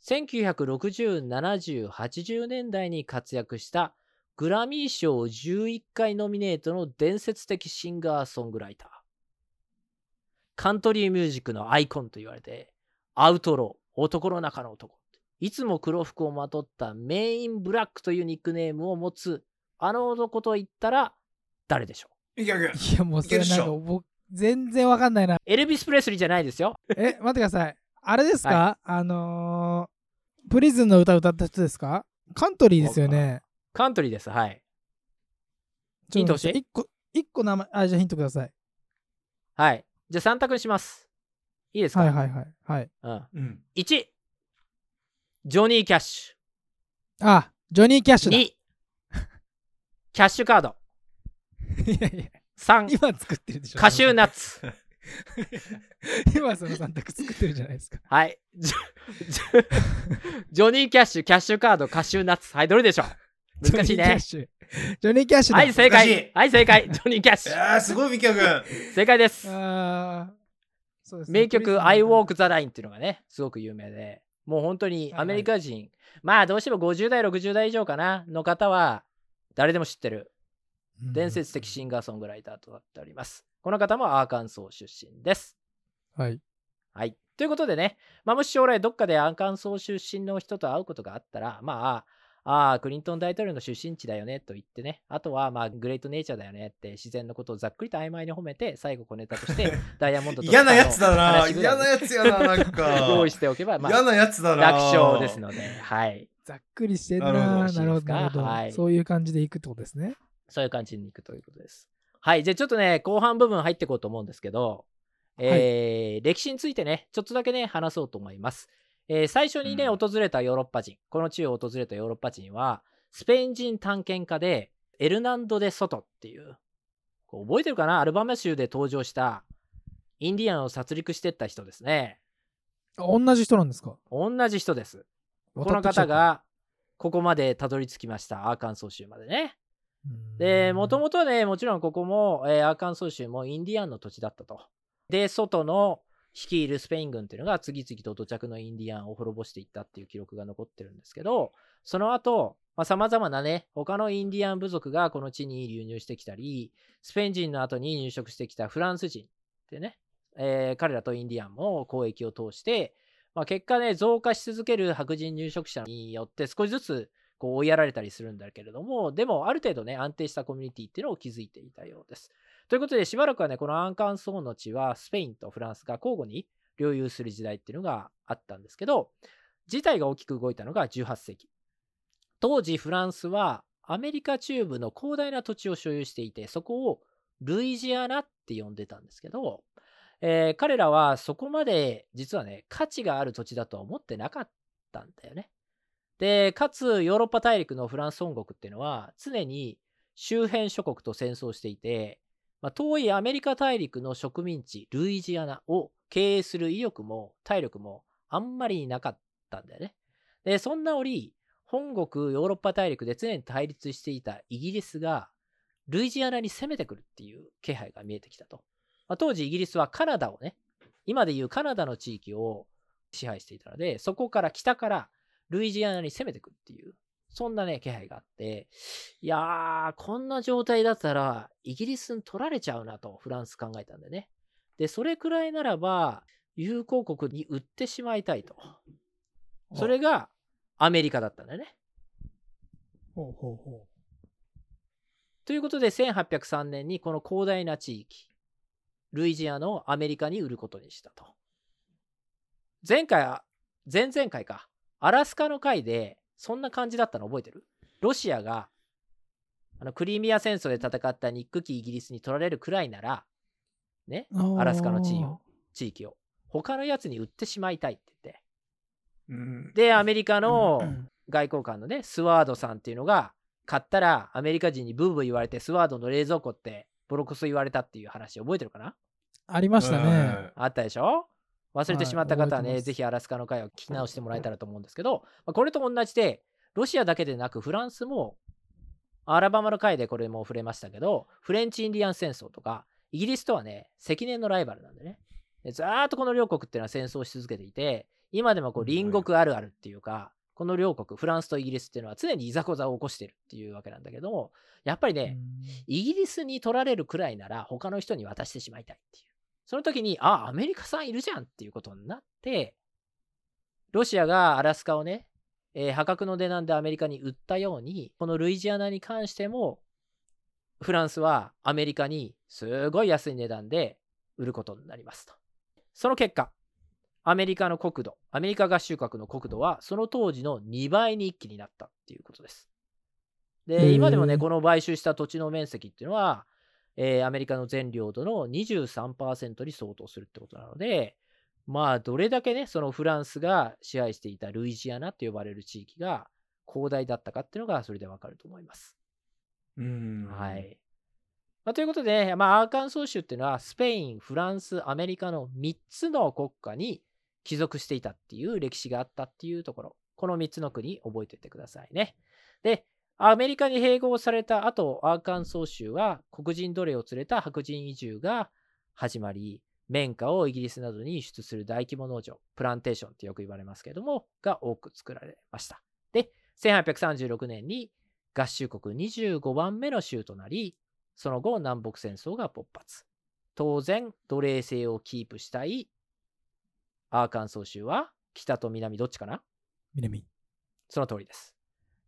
1960、70、80年代に活躍したグラミー賞11回ノミネートの伝説的シンガーソングライター。カントリーミュージックのアイコンと言われて、アウトロー、男の中の男。いつも黒服をまとったメインブラックというニックネームを持つあの男と言ったら誰でしょう？いやいや。いやもうそれなんか僕全然わかんないなエルビス・プレスリーじゃないですよ。え待ってくださいあれですか、あのー、プリズンの歌歌った人ですか？カントリーですよねカントリーです。はい。ヒント欲しい一個一個名前あじゃあヒントくださいはい。じゃあ3択にします。いいですか、はいはいはいはいうん、うん。1、ジョニー・キャッシあジョニー・キャッシュ。ュだ2、キャッシュカード。いやいや3、今作ってるでしょカシューナッツ。今その3択作ってるじゃないですかはい。ジョニー・キャッシュ、キャッシュカード、カシューナッツ。はい、どれでしょう？難しいねジョニーキャッ。シュジョニー・キャッシュだはい、正解。はい、正解。ジョニー・キャッシュ。いやー、すごい、ミキヤ君。正解です。そうですね名曲、I Walk the Line っていうのがね、すごく有名で、もう本当にアメリカ人、まあどうしても50代、60代以上かな、の方は、誰でも知ってるうん伝説的シンガーソングライターとなっております。この方もアーカンソー出身です。はいはい。ということでね、まあ、もし将来どっかでアーカンソー出身の人と会うことがあったら、まあ、ああ、クリントン大統領の出身地だよねと言ってね、あとは、まあ、グレートネイチャーだよねって自然のことをざっくりと曖昧に褒めて、最後小ネタとして、ダイヤモンドと嫌なやつだな。嫌なやつやな、なんか。用意しておけば、まあ、嫌なやつだな。楽勝ですので、はい。ざっくりしてんななるほどはいそういう感じでいくってことですねそういう感じにいくということです。はい。じゃあちょっとね、後半部分入っていこうと思うんですけど、えー歴史についてね、ちょっとだけね、話そうと思います。えー最初にね、うん訪れたヨーロッパ人、この地を訪れたヨーロッパ人は、スペイン人探検家で、エルナンド・デ・ソトっていう、こう覚えてるかな？アルバマ州で登場した、インディアンを殺戮してった人ですね。あ同じ人なんですか？同じ人です。この方が、ここまでたどり着きました。アーカンソー州までね。で、もともとはね、もちろんここも、えーアーカンソー州もインディアンの土地だったと。で、外の率いるスペイン軍っていうのが次々と土着のインディアンを滅ぼしていったっていう記録が残ってるんですけど、その後、まあ、様々なね、他のインディアン部族がこの地に流入してきたり、スペイン人の後に入植してきたフランス人ってね、えー彼らとインディアンも交易を通して、まあ、結果ね、増加し続ける白人入植者によって少しずつこう追いやられたりするんだけれども、でもある程度ね、安定したコミュニティっていうのを築いていたようです。ということで、しばらくはね、このアンカンソーの地はスペインとフランスが交互に領有する時代っていうのがあったんですけど、事態が大きく動いたのが18世紀。当時、フランスはアメリカ中部の広大な土地を所有していて、そこをルイジアナって呼んでたんですけど、えー彼らはそこまで実はね、価値がある土地だとは思ってなかったんだよね。で、かつヨーロッパ大陸のフランス本国っていうのは常に周辺諸国と戦争していて、まあ、遠いアメリカ大陸の植民地ルイジアナを経営する意欲も体力もあんまりなかったんだよね。で、そんな折、本国ヨーロッパ大陸で常に対立していたイギリスがルイジアナに攻めてくるっていう気配が見えてきたと。まあ、当時イギリスはカナダをね、今でいうカナダの地域を支配していたので、そこから北からルイジアナに攻めてくるっていう、そんなね、気配があって、いやー、こんな状態だったら、イギリスに取られちゃうなと、フランス考えたんでね。で、それくらいならば、友好国に売ってしまいたいと。それがアメリカだったんだよね。ほうほうほということで、1803年にこの広大な地域、ルイジアナをアメリカに売ることにしたと。前回は、前々回か、アラスカの回で、そんな感じだったの覚えてる？ロシアがあのクリミア戦争で戦ったニック機イギリスに取られるくらいなら、ね、アラスカの地位を地域を他のやつに売ってしまいたいって言って。うん。で、アメリカの外交官のね、スワードさんっていうのが、買ったらアメリカ人にブーブー言われて、スワードの冷蔵庫ってボロクソ言われたっていう話覚えてるかな？ありましたね。あったでしょ？忘れてしまった方はね、はいぜひアラスカの会を聞き直してもらえたらと思うんですけど、まあこれと同じで、ロシアだけでなくフランスも、アラバマの会でこれも触れましたけど、フレンチ・インディアン戦争とか、イギリスとはね、積年のライバルなんでね。でずーっとこの両国っていうのは戦争をし続けていて、今でもこう隣国あるあるっていうか、この両国、フランスとイギリスっていうのは常にいざこざを起こしてるっていうわけなんだけども、やっぱりね、イギリスに取られるくらいなら他の人に渡してしまいたいっていう。その時に、あ、アメリカさんいるじゃんっていうことになって、ロシアがアラスカをね、えー破格の値段でアメリカに売ったように、このルイジアナに関しても、フランスはアメリカにすごい安い値段で売ることになりますと。その結果、アメリカの国土、アメリカ合衆国の国土はその当時の2倍に一気になったっていうことです。で、今でもね、この買収した土地の面積っていうのは、えーアメリカの全領土の23%に相当するってことなので、まあ、どれだけね、そのフランスが支配していたルイジアナと呼ばれる地域が広大だったかっていうのが、それでわかると思います。うんはい。まあ、ということで、まあ、アーカンソー州っていうのは、スペイン、フランス、アメリカの3つの国家に帰属していたっていう歴史があったっていうところ、この3つの国、覚えておいてくださいね。で、アメリカに併合された後、アーカンソー州は黒人奴隷を連れた白人移住が始まり、綿花をイギリスなどに輸出する大規模農場、プランテーションってよく言われますけれども、が多く作られました。で、1836年に合衆国25番目の州となり、その後南北戦争が勃発。当然、奴隷制をキープしたいアーカンソー州は北と南どっちかな？南。その通りです。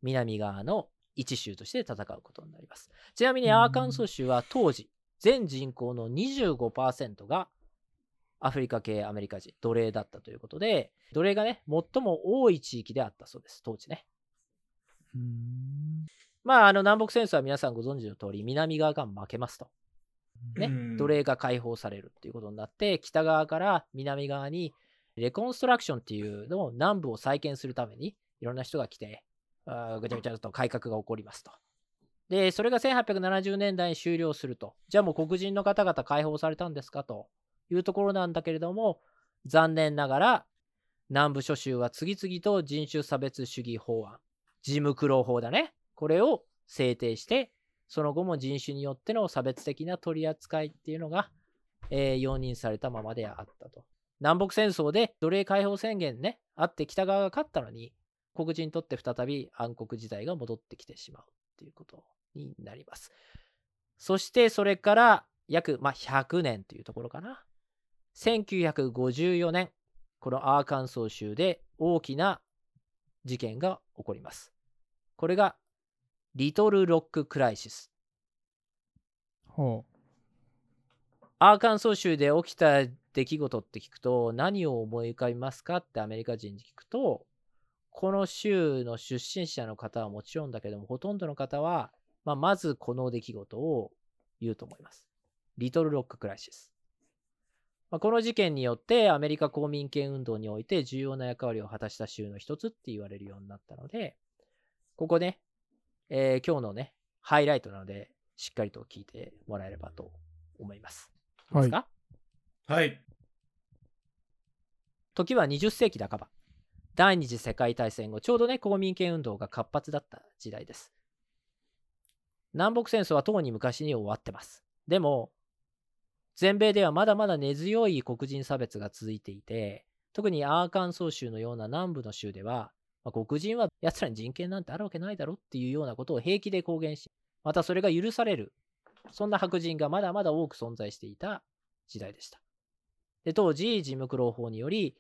南側の一州として戦うことになります。ちなみにアーカンソー州は当時、全人口の25%がアフリカ系アメリカ人、奴隷だったということで、奴隷がね、最も多い地域であったそうです、当時ね。うーんまあ、あの南北戦争は皆さんご存知の通り、南側が負けますと。ねうん奴隷が解放されるっていうことになって、北側から南側にレコンストラクションっていうのを南部を再建するために、いろんな人が来て、ぐちゃぐちゃと改革が起こりますと。で、それが1870年代に終了すると。じゃあもう黒人の方々解放されたんですかというところなんだけれども、残念ながら南部諸州は次々と人種差別主義法案、ジムクロー法だね。これを制定して、その後も人種によっての差別的な取り扱いっていうのが、えー容認されたままであったと。南北戦争で奴隷解放宣言ね、あって北側が勝ったのに、黒人にとって再び暗黒時代が戻ってきてしまうっていうことになります。そしてそれから約、まあ、100年というところかな。1954年、このアーカンソー州で大きな事件が起こります。これがリトルロッククライシス。ほアーカンソー州で起きた出来事って聞くと何を思い浮かびますかってアメリカ人に聞くとこの州の出身者の方はもちろんだけどもほとんどの方は、まあ、まずこの出来事を言うと思います。リトルロッククライシス。まあ、この事件によってアメリカ公民権運動において重要な役割を果たした州の一つって言われるようになったのでここね、えー今日のねハイライトなのでしっかりと聞いてもらえればと思います。いいですか、はい。時は20世紀半ば。第二次世界大戦後、ちょうどね、公民権運動が活発だった時代です。南北戦争はとうに昔に終わってます。でも、全米ではまだまだ根強い黒人差別が続いていて、特にアーカンソー州のような南部の州では、まあ黒人は奴らに人権なんてあるわけないだろっていうようなことを平気で公言し、またそれが許される、そんな白人がまだまだ多く存在していた時代でした。で当時、ジムクロー法により、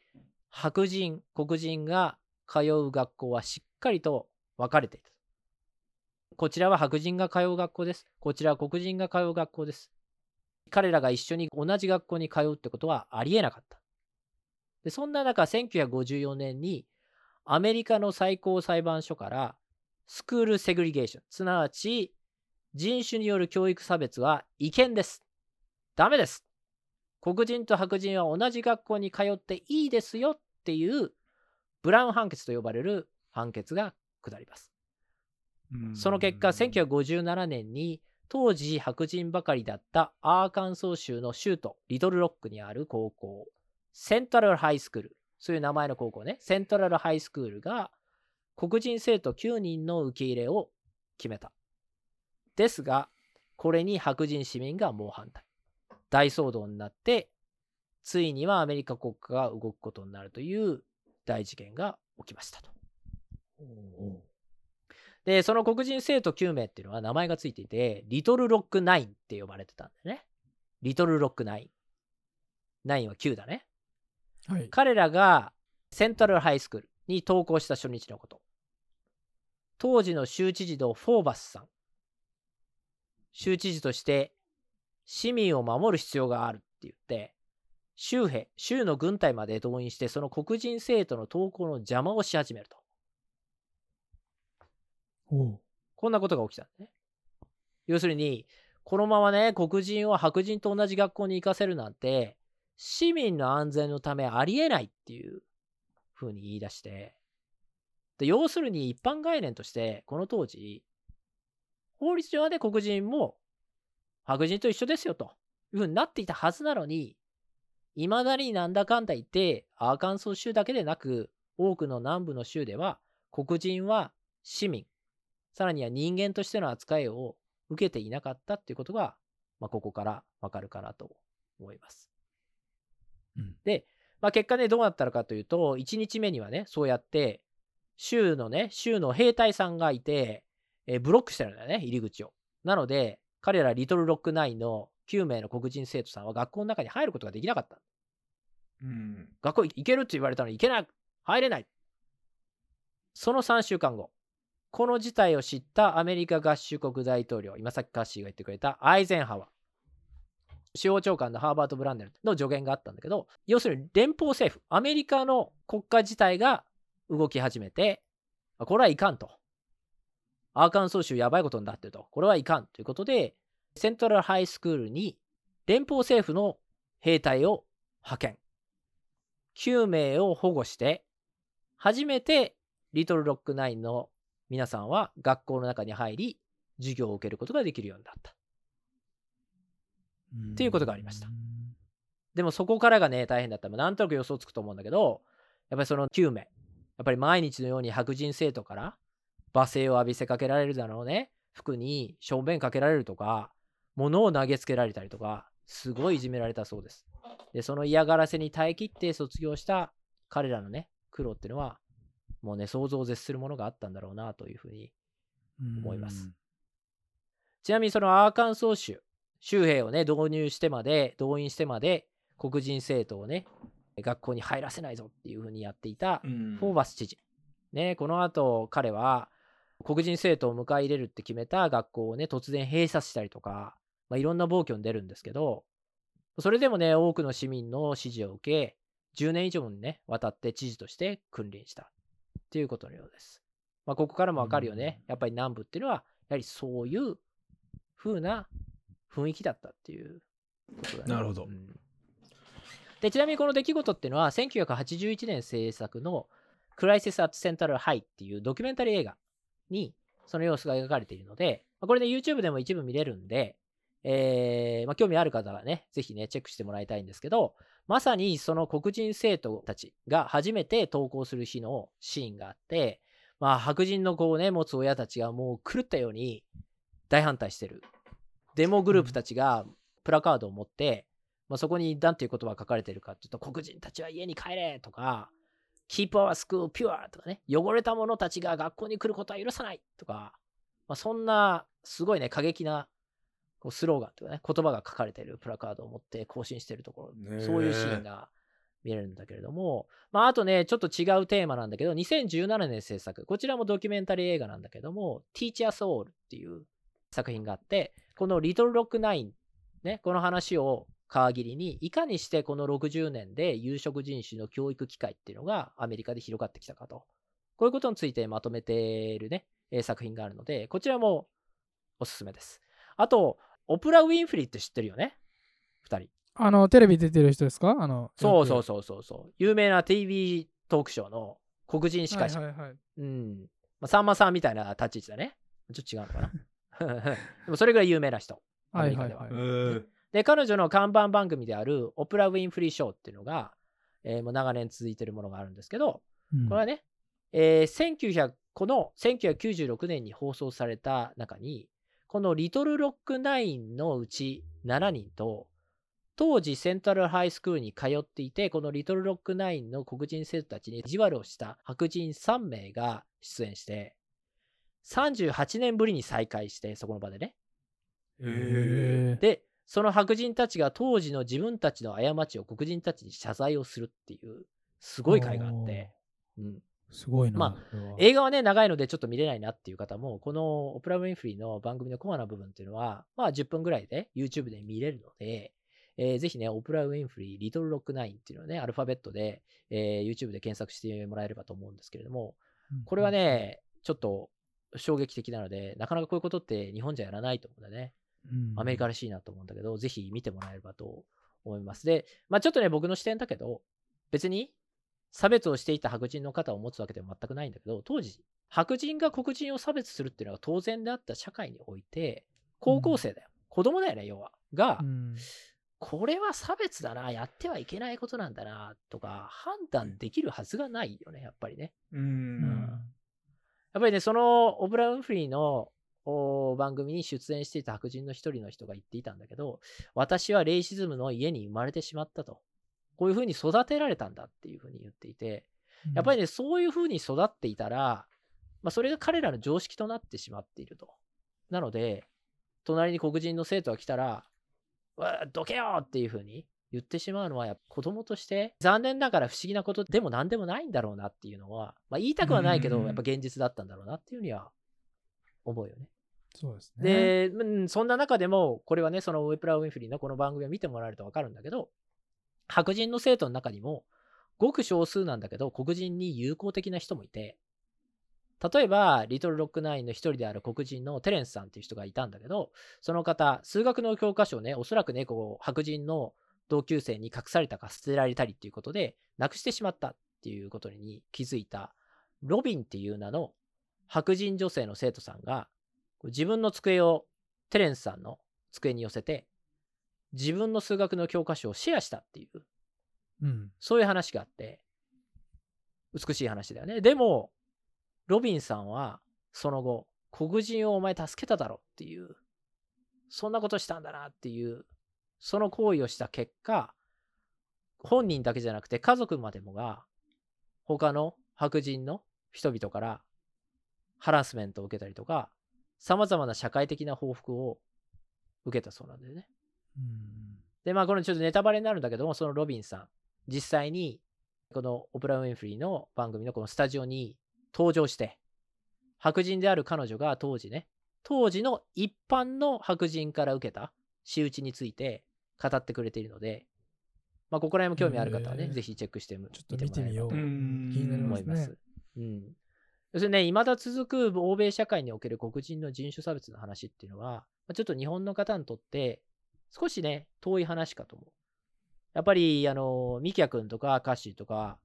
白人、黒人が通う学校はしっかりと分かれていた。こちらは白人が通う学校です。こちらは黒人が通う学校です。彼らが一緒に同じ学校に通うってことはありえなかった。でそんな中、1954年にアメリカの最高裁判所からスクールセグリゲーション、すなわち人種による教育差別は違憲です。ダメです。黒人と白人は同じ学校に通っていいですよっていうブラウン判決と呼ばれる判決が下ります。その結果、1957年に当時白人ばかりだったアーカンソー州の州都リトルロックにある高校、セントラルハイスクール、そういう名前の高校ね、セントラルハイスクールが黒人生徒9人の受け入れを決めた。ですが、これに白人市民が猛反対。大騒動になって、ついにはアメリカ国家が動くことになるという大事件が起きましたと。で、その黒人生徒9名っていうのは名前がついていて、 Little Rock Nine って呼ばれてたんだよね。 Little Rock Nine。Nine は9だね。はい。彼らがセントラルハイスクールに登校した初日のこと。当時の州知事のフォーバスさん。州知事として市民を守る必要があるって言って、州兵、州の軍隊まで動員して、その黒人生徒の登校の邪魔をし始めると。こんなことが起きたんだね。要するに、このままね、黒人を白人と同じ学校に行かせるなんて、市民の安全のためありえないっていう風に言い出して、で要するに一般概念として、この当時、法律上はね、黒人も白人と一緒ですよという風になっていたはずなのに、いまだになんだかんだ言って、アーカンソー州だけでなく、多くの南部の州では、黒人は市民、さらには人間としての扱いを受けていなかったっていうことが、まあ、ここからわかるかなと思います。うんで、まあ、結果ね、どうなったのかというと、1日目にはね、そうやって、州のね、州の兵隊さんがいて、えーブロックしてるんだよね、入り口を。なので、彼らリトルロックナインの9名の黒人生徒さんは学校の中に入ることができなかった。うん。学校行けるって言われたのに行けない入れないその3週間後この事態を知ったアメリカ合衆国大統領今さっきカッシーが言ってくれたアイゼンハワー司法長官のハーバート・ブランデルの助言があったんだけど要するに連邦政府アメリカの国家自体が動き始めてあこれはいかんとアーカンソー州やばいことになってると。これはいかんということでセントラルハイスクールに連邦政府の兵隊を派遣。9名を保護して、初めてリトルロックナインの皆さんは学校の中に入り、授業を受けることができるようになった。っていうことがありました。でもそこからがね、大変だった。まあなんとなく予想つくと思うんだけど、やっぱりその9名、やっぱり毎日のように白人生徒から罵声を浴びせかけられるだろうね。服に小便かけられるとか、物を投げつけられたりとか、すごいいじめられたそうです。で、その嫌がらせに耐え切って卒業した彼らのね、苦労っていうのは、もうね、想像を絶するものがあったんだろうなというふうに思います。ちなみにそのアーカンソー州、州兵をね、導入してまで、動員してまで、黒人生徒をね、学校に入らせないぞっていうふうにやっていたうんフォーバス知事。ね、この後彼は黒人生徒を迎え入れるって決めた学校をね、突然閉鎖したりとか、まあ、いろんな暴挙に出るんですけど、それでもね、多くの市民の支持を受け、10年以上にね、渡って知事として君臨したっていうことのようです。まあ、ここからもわかるよね。やっぱり南部っていうのは、やはりそういう風な雰囲気だったっていうことだね。なるほどうんでちなみにこの出来事っていうのは1981年制作の「クライシス・アット・セントラル・ハイ」っていうドキュメンタリー映画にその様子が描かれているので、まあこれね YouTube でも一部見れるんで、えーまあ、興味ある方はね、ぜひね、チェックしてもらいたいんですけど、まさにその黒人生徒たちが初めて登校する日のシーンがあって、まあ、白人の子をね、持つ親たちがもう狂ったように大反対してる。デモグループたちがプラカードを持って、まあ、そこに何ていう言葉が書かれてるかっていうと、黒人たちは家に帰れとか、Keep our school pure とかね、汚れた者たちが学校に来ることは許さないとか、まあ、そんなすごいね、過激なこうスローガンというかね、言葉が書かれているプラカードを持って更新しているところ、そういうシーンが見れるんだけれども、まあ、あとね、ちょっと違うテーマなんだけど、2017年制作、こちらもドキュメンタリー映画なんだけども、Teach Us All っていう作品があって、このリトルロックナイン、ね、この話を皮切りに、いかにしてこの60年で有色人種の教育機会っていうのがアメリカで広がってきたかと。こういうことについてまとめているね、えー作品があるので、こちらもおすすめです。あと、オプラ・ウィンフリーって知ってるよね ?2 人。あの、テレビ出てる人ですか？あの、そうそうう。そうそうそう。有名な TV トークショーの黒人司会者。はいはいはい。うん。まあ、さんまさんみたいな立ち位置だね。ちょっと違うのかな。でもそれぐらい有名な人。アメリカでは。はいえーで、彼女の看板番組であるオプラ・ウィンフリー・ショーっていうのが、えーもう長年続いてるものがあるんですけど、うんこれはね、えー1900この1996年に放送された中に、このリトルロックナインのうち7人と、当時セントラルハイスクールに通っていて、このリトルロックナインの黒人生徒たちに意地悪をした白人3名が出演して、38年ぶりに再会して、そこの場でね。で、その白人たちが当時の自分たちの過ちを黒人たちに謝罪をするっていう、すごい回があって、うん、ーすごいな。まこれは映画はね、長いのでちょっと見れないなっていう方も、このオプラ・ウィンフリーの番組のコアな部分っていうのは、まあ10分ぐらいで YouTube で見れるので、えーぜひね、オプラ・ウィンフリー、リトル・ロック・ナインっていうのをね、アルファベットで、えー YouTube で検索してもらえればと思うんですけれども、これは、ね、ちょっと衝撃的なので、なかなかこういうことって日本じゃやらないと思うんだね。うんアメリカらしいなと思うんだけど、ぜひ見てもらえればと思います。で、まあちょっとね、僕の視点だけど、別に差別をしていた白人の方を持つわけでは全くないんだけど、当時、白人が黒人を差別するっていうのが当然であった社会において、高校生だよ。子供だよね、要は。が、うんこれは差別だな、やってはいけないことなんだな、とか、判断できるはずがないよね、やっぱりね。う。うんんやっぱりね、そのオブラ・ウンフリーのお番組に出演していた白人の一人の人が言っていたんだけど、私はレイシズムの家に生まれてしまったと。こういうふうに育てられたんだっていうふうに言っていて、やっぱりね、そういうふうに育っていたら、まあ、それが彼らの常識となってしまっていると。なので、隣に黒人の生徒が来たら、うわどけよっていうふうに言ってしまうのは、やっぱ子供として残念ながら不思議なことでも何でもないんだろうなっていうのは、まあ、言いたくはないけど、うんやっぱ現実だったんだろうなっていうふうには思うよね。そうですね。で、うん、そんな中でも、これはね、そのウェプラ・ウィンフリーのこの番組を見てもらえると分かるんだけど、白人の生徒の中にも、ごく少数なんだけど、黒人に友好的な人もいて、例えば、リトル・ロックナインの一人である黒人のテレンスさんっていう人がいたんだけど、その方、数学の教科書をね、おそらくね、こう、白人の同級生に隠されたか捨てられたりっていうことで、なくしてしまったっていうことに気づいた、ロビンっていう名の白人女性の生徒さんが、自分の机をテレンスさんの机に寄せて、自分の数学の教科書をシェアしたっていう、うん。そういう話があって、美しい話だよね。でも、ロビンさんは、その後、黒人をお前助けただろっていう、そんなことしたんだなっていう、その行為をした結果、本人だけじゃなくて家族までもが、他の白人の人々からハラスメントを受けたりとか、様々な社会的な報復を受けたそうなんだよね。うんで、まあ、これちょっとネタバレになるんだけども、そのロビンさん、実際に、このオプラ・ウィンフリーの番組のこのスタジオに登場して、白人である彼女が当時ね、当時の一般の白人から受けた仕打ちについて語ってくれているので、まあ、ここら辺も興味ある方はね、へーぜひチェックしてみちょっと見てみよう。もらえればと思います。。うん。要するにね、未だ続く欧米社会における黒人の人種差別の話っていうのは、ちょっと日本の方にとって、少しね、遠い話かと思う。やっぱり、あの、ミキヤ君とかカッシーとか、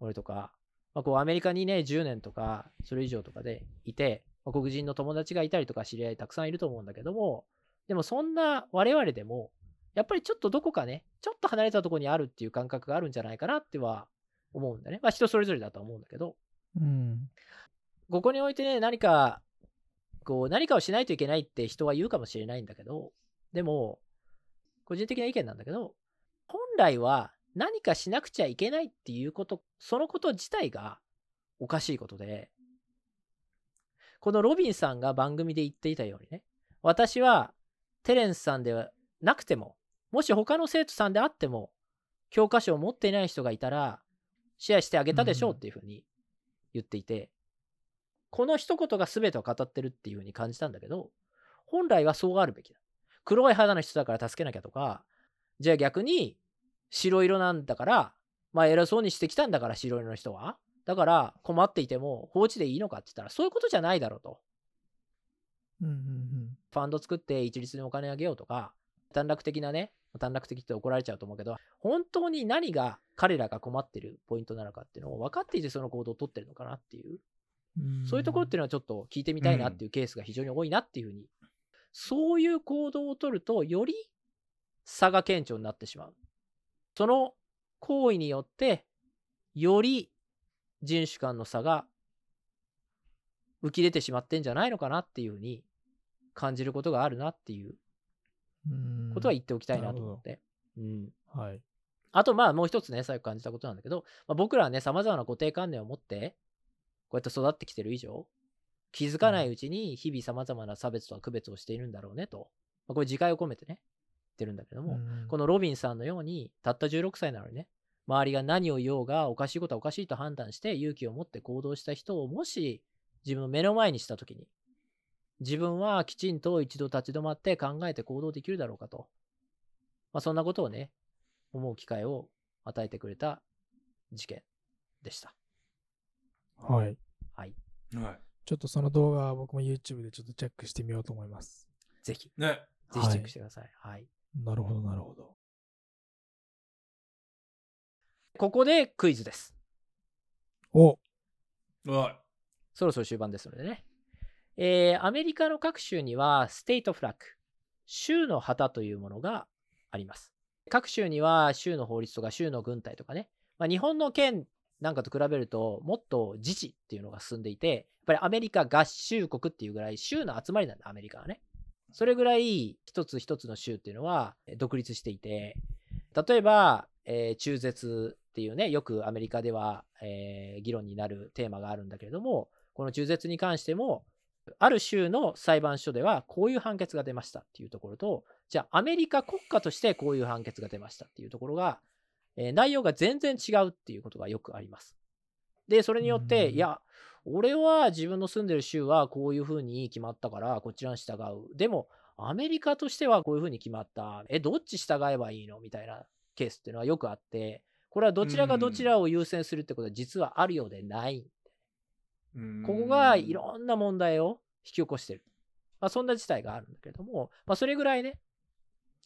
俺とか、まあ、こうアメリカにね、10年とか、それ以上とかでいて、まあ黒人の友達がいたりとか、知り合いたくさんいると思うんだけども、でもそんな我々でも、やっぱりちょっとどこかね、ちょっと離れたところにあるっていう感覚があるんじゃないかなっては思うんだね。まあ人それぞれだと思うんだけど、うん。ここにおいてね、何か、こう、何かをしないといけないって人は言うかもしれないんだけど、でも、個人的な意見なんだけど、本来は何かしなくちゃいけないっていうこと、そのこと自体がおかしいことで、このロビンさんが番組で言っていたようにね、私はテレンスさんではなくても、もし他の生徒さんであっても、教科書を持っていない人がいたら、シェアしてあげたでしょうっていうふうに言っていて、この一言が全てを語ってるっていう風に感じたんだけど、本来はそうあるべきだ。黒い肌の人だから助けなきゃとか、じゃあ逆に白色なんだから、まあ偉そうにしてきたんだから白色の人は。だから困っていても放置でいいのかって言ったらそういうことじゃないだろうと。うんうんファンド作って一律にお金あげようとか、短絡的なね、短絡的って怒られちゃうと思うけど、本当に何が彼らが困ってるポイントなのかっていうのを分かっていてその行動を取ってるのかなっていう、そういうところっていうのはちょっと聞いてみたいなっていうケースが非常に多いなっていうふうに、そういう行動を取ると、より差が顕著になってしまう。その行為によって、より人種間の差が浮き出てしまってんじゃないのかなっていうふうに感じることがあるなっていうことは言っておきたいなと思って。うん、はい。あとまあもう一つね、最後感じたことなんだけど、まあ、僕らはね、様々な固定観念を持って、こうやって育ってきてる以上、気づかないうちに日々様々な差別とか区別をしているんだろうねと。まあ、これ自戒を込めてね、言ってるんだけども、うんこのロビンさんのように、たった16歳なのにね、周りが何を言おうがおかしいことはおかしいと判断して勇気を持って行動した人をもし自分の目の前にしたときに、自分はきちんと一度立ち止まって考えて行動できるだろうかと。まあそんなことをね、思う機会を与えてくれた事件でした。はい。はい。はちょっとその動画は僕も YouTube でちょっとチェックしてみようと思います。ぜひ、い。ね。ぜひチェックしてください。はい。なるほど、なるほど。ここでクイズです。おはそろそろ終盤ですのでね。えーアメリカの各州にはステイトフラッグ、州の旗というものがあります。各州には州の法律とか州の軍隊とかね、まあ、日本の県なんかと比べるともっと自治っていうのが進んでいて、やっぱりアメリカ合衆国っていうぐらい州の集まりなんだ、アメリカはね。それぐらい一つ一つの州っていうのは独立していて、例えば、えー中絶っていうね、よくアメリカでは、えー議論になるテーマがあるんだけれども、この中絶に関しても、ある州の裁判所ではこういう判決が出ましたっていうところと、じゃあアメリカ国家としてこういう判決が出ましたっていうところが、えー内容が全然違うっていうことがよくあります。で、それによって、うんいや、俺は自分の住んでる州はこういうふうに決まったから、こちらに従う。でも、アメリカとしてはこういうふうに決まった。え、どっち従えばいいの？みたいなケースっていうのはよくあって、これはどちらがどちらを優先するってことは実はあるようでない。い。ここがいろんな問題を引き起こしてる。まあ、そんな事態があるんだけれども、まあ、それぐらいね、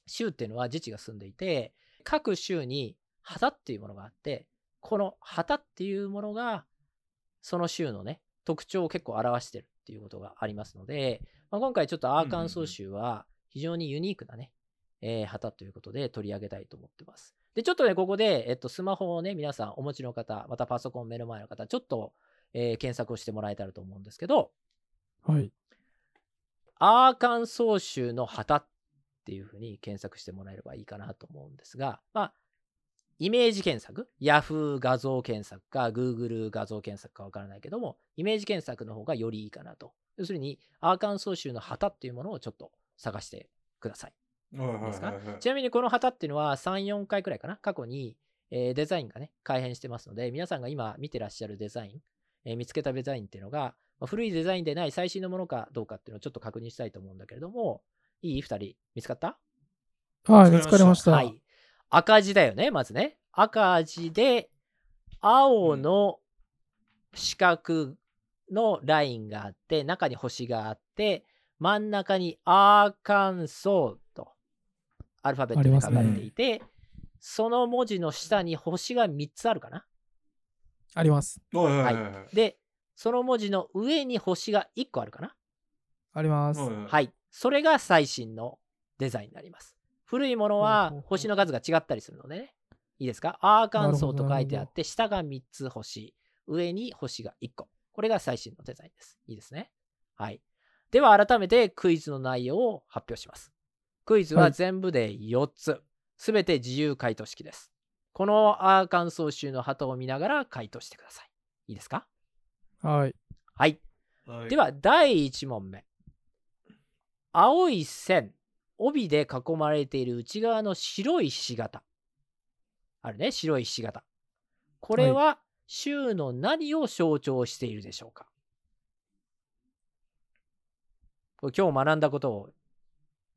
州っていうのは自治が住んでいて、各州に旗っていうものがあって、この旗っていうものが、その州のね、特徴を結構表してるっていうことがありますので、まあ、今回ちょっとアーカンソー州は非常にユニークなね、えー旗ということで取り上げたいと思ってます。で、ちょっとね、ここで、えっと、スマホをね、皆さんお持ちの方、またパソコン目の前の方、ちょっと、えー検索をしてもらえたらと思うんですけど、はい。アーカンソー州の旗っていうふうに検索してもらえればいいかなと思うんですが、まあ、イメージ検索、Yahoo 画像検索か Google 画像検索かわからないけども、イメージ検索の方がよりいいかなと。要するに、アーカンソー州の旗っていうものをちょっと探してください。ちなみにこの旗っていうのは3、4回くらいかな、過去に、えーデザインがね、改変してますので、皆さんが今見てらっしゃるデザイン、えー見つけたデザインっていうのが、まあ古いデザインでない最新のものかどうかっていうのをちょっと確認したいと思うんだけれども、いい ?2 人、見つかった？はい、見見つかりましたた。はい。赤字だよね、まずね。赤字で、青の四角のラインがあって、中に星があって、真ん中にアーカンソーとアルファベットで書かれていて、その文字の下に星が3つあるかな。あります。はいはいはいはいで、その文字の上に星が1個あるかな？あります。はい。それが最新のデザインになります。古いものは星の数が違ったりするのでね。いいですか？アーカンソーと書いてあって、下が3つ星、上に星が1個。これが最新のデザインです。いいですね。はい。では改めてクイズの内容を発表します。クイズははい全部で4つ。すべて自由回答式です。このアーカンソー州の旗を見ながら回答してください。いいですか？はい。はい。はいでは、第1問目。青い線、帯で囲まれている内側の白いひし形。あるね、白いひし形。これは、州の何を象徴しているでしょうか？これ今日学んだことを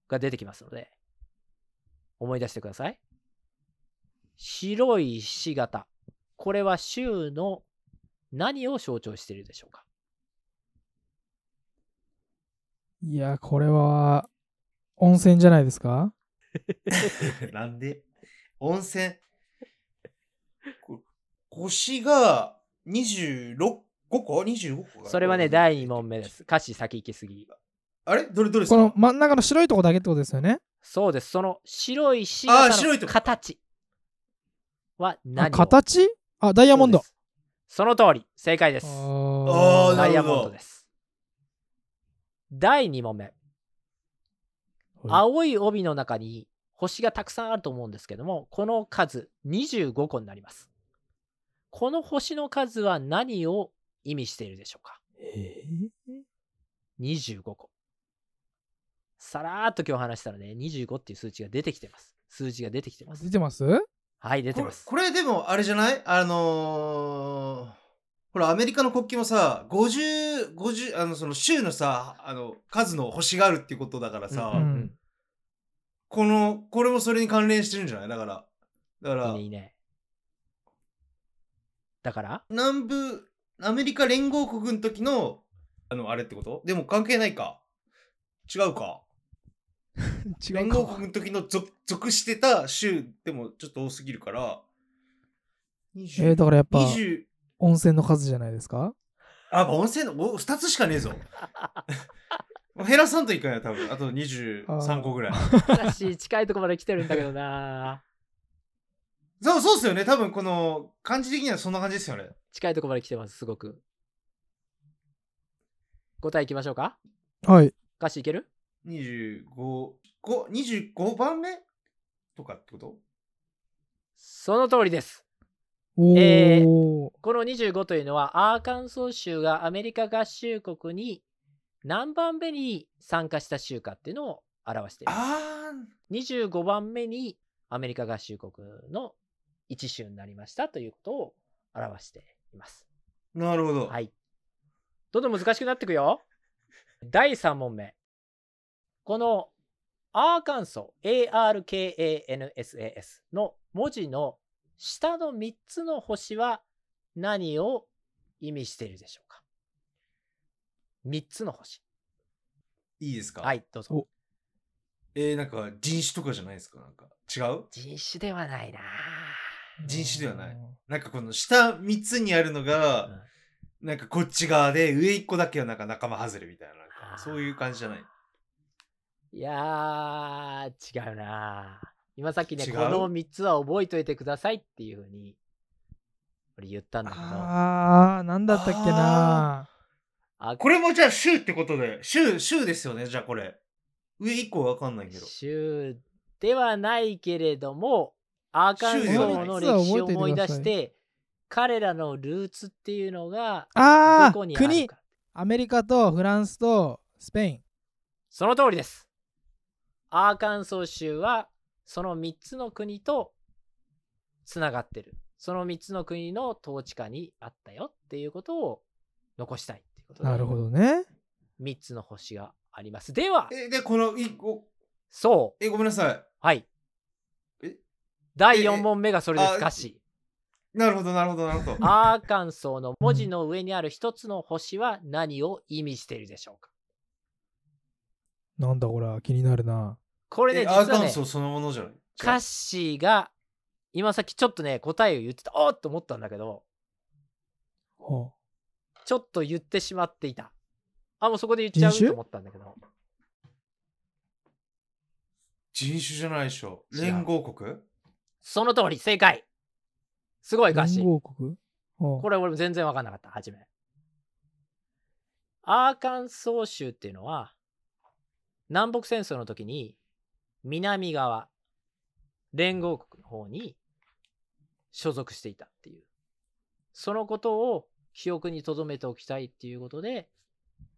が出てきますので、思い出してください。白いひし形。これは州の何を象徴しているでしょうか？いや、これは、温泉じゃないですか？なんで？温泉？こ星が26個 ?25 個？それはね、第2問目です。。歌詞先行きすぎ。あれ？どれどれですこかの真ん中の白いとこだけってことですよね？そうです。その白い石あー型の白いとこ形はあ何を？形？あ、ダイヤモンドその通り、正解です。ダイヤモンドです。第2問目。はい青い帯の中に星がたくさんあると思うんですけども、この数25個になります。この星の数は何を意味しているでしょうか？え ?25 個。さらーっと今日話したらね、25っていう数値が出てきてます。数字が出てきてますー出。てます？はい、出てこれます。これでもあれじゃない？あのー、ほらアメリカの国旗もさ50、50あのその州のさあの数の星があるっていうことだからさ、うんうん。このこれもそれに関連してるんじゃない？だからだからいいね、いいね。だから？南部アメリカ連合国の時のあのあれってこと？でも関係ないか。違うか 違連うか。合国の時の属属してた州でもちょっと多すぎるから20えー、だからやっぱ20温泉の数じゃないですか？あ、温泉のお2つしかねえぞ。減らさんといかんよ、多分。あと23個ぐらい。私、近いとこまで来てるんだけどなそう、そうっすよね。多分この感じ的にはそんな感じですよね。近いとこまで来てます、すごく。答えいきましょうか？はい。歌詞いける？25、5 25番目？とかってこと？その通りです。おー。えこの25というのは、アーカンソー州がアメリカ合衆国に何番目に参加した州かっていうのを表しています。あ25番目にアメリカ合衆国の一州になりましたということを表しています。ー、なるほど。はい。どんどん難しくなっていくよ。第3問目。このアーカンソー、ARKANSAS の文字の下の3つの星は何を意味しているでしょうか ?3 つの星。いいですか？は。い、どうぞお。えー、なんか人種とかじゃないですか？なんか。違う？人種ではないな人種ではないなんかこの下3つにあるのが、うんなんかこっち側で上1個だけはなんか仲間外れみたいな。なんかそういう感じじゃない？いやー、違うな今さっきね、違うこの3つは覚えといてくださいっていうふうに、俺言ったんだけど、あー、なんだったっけなあこれもじゃあ州ってことで、州、州ですよね、じゃあこれ。上1個わかんないけど。州ではないけれども、アーカンソーの歴史を思い出して、彼らのルーツっていうのが、どこにある国か。アメリカとフランスとスペイン。その通りです。アーカンソー州は、その3つの国とつながってる。その3つの国の統治下にあったよっていうことを残したいっていうことで、なるほどね。3つの星があります。では、え、で、この1個、そう、え、ごめんなさい。はい。え？第え4問目がそれです、あ歌詞。なるほど、なるほど、なるほど。アーカンソーの文字の上にある一つの星は何を意味しているでしょうか？なんだこれは気になるな。これね、え、実はねアーカンソ、ーそのものじゃない？歌詞が、今さっきちょっとね、答えを言ってた、おーっと思ったんだけど、ほちょっと言ってしまっていた。あ、もうそこで言っちゃうと思ったんだけど。人種じゃないでしょ。連合国？その通り、正解すごい歌詞連。合国？ほうこれ俺も全然わかんなかった、初め。アーカンソー州っていうのは、南北戦争の時に、南側、連合国の方に所属していたっていう。そのことを記憶に留めておきたいっていうことで、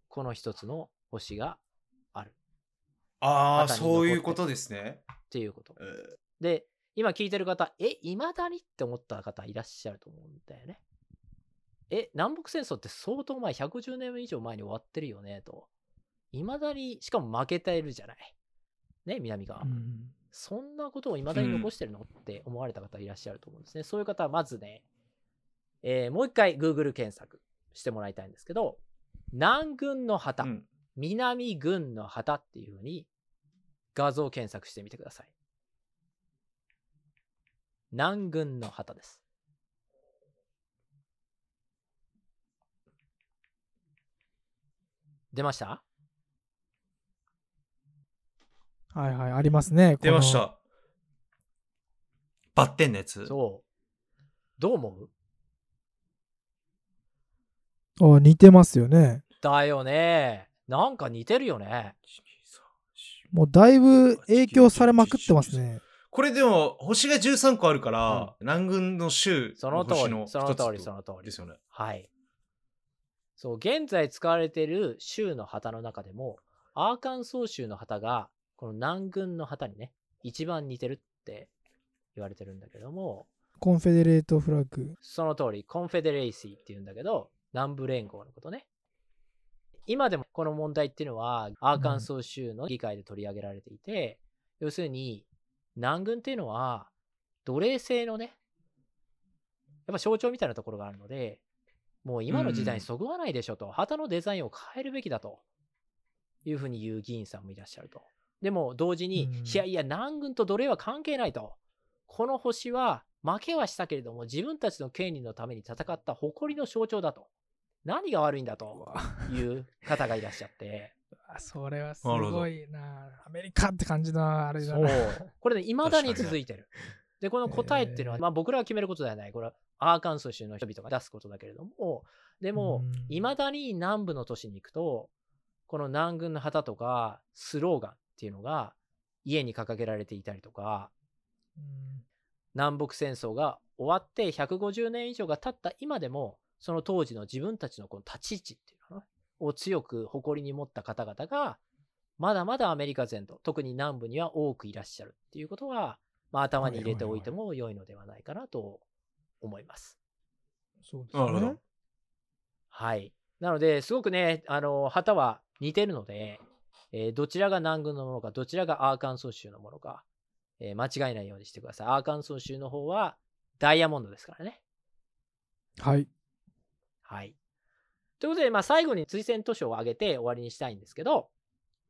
この一つの星があるああ、そういうことですね。っていうこと。えーで、今聞いてる方、え、いまだにって思った方いらっしゃると思うんだよね。え、南北戦争って相当前、150年以上前に終わってるよね、と。いまだに、しかも負けてるじゃない。ね、南側。うんそんなことをいまだに残してるのって思われた方いらっしゃると思うんですね。そういう方はまずね、えーもう一回 Google 検索してもらいたいんですけど、南軍の旗、うん南軍の旗っていうふうに画像検索してみてください。南軍の旗です。出ました？はいはい、ありますね。出まし。た。バッテンのやつ。そう。どう思う？あ似てますよね。だよね。なんか似てるよね。もうだいぶ影響されまくってますね。これでも、星が13個あるから、南軍の州その通りその通りその通りですよね。はい。そう、現在使われている州の旗の中でも、アーカンソー州の旗が、この南軍の旗にね、一番似てるって言われてるんだけども、 Confederate flag。その通り、 Confederacy っていうんだけど、南部連合のことね。今でもこの問題っていうのは、アーカンソー州の議会で取り上げられていて、要するに、南軍っていうのは、奴隷制のね、やっぱ象徴みたいなところがあるので、もう今の時代にそぐわないでしょと、旗のデザインを変えるべきだというふうに言う議員さんもいらっしゃると。でも同時に、うんいやいや、南軍と奴隷は関係ないと。この星は負けはしたけれども、自分たちの権利のために戦った誇りの象徴だと。何が悪いんだという方がいらっしゃって。あそれはすごいな。アメリカって感じのあれだな。。これね、未だに続いてる。で、この答えっていうのは、まあ僕らが決めることではない。これはアーカンソー州の人々が出すことだけれども、でもうん、未だに南部の都市に行くと、この南軍の旗とかスローガンっていうのが家に掲げられていたりとか、うん南北戦争が終わって150年以上が経った今でも、その当時の自分たちのこの立ち位置っていうのかなを強く誇りに持った方々が、まだまだアメリカ全土、特に南部には多くいらっしゃるっていうことは、まあ、頭に入れておいても良いのではないかなと思います。そうですなるほどね。。はい。なので、すごくね、あの、旗は似てるので、えーどちらが南軍のものか、どちらがアーカンソー州のものか、えー間違えないようにしてください。アーカンソー州の方はダイヤモンドですからね。はい。はい。ということで、まあ、最後に推薦図書を挙げて終わりにしたいんですけど、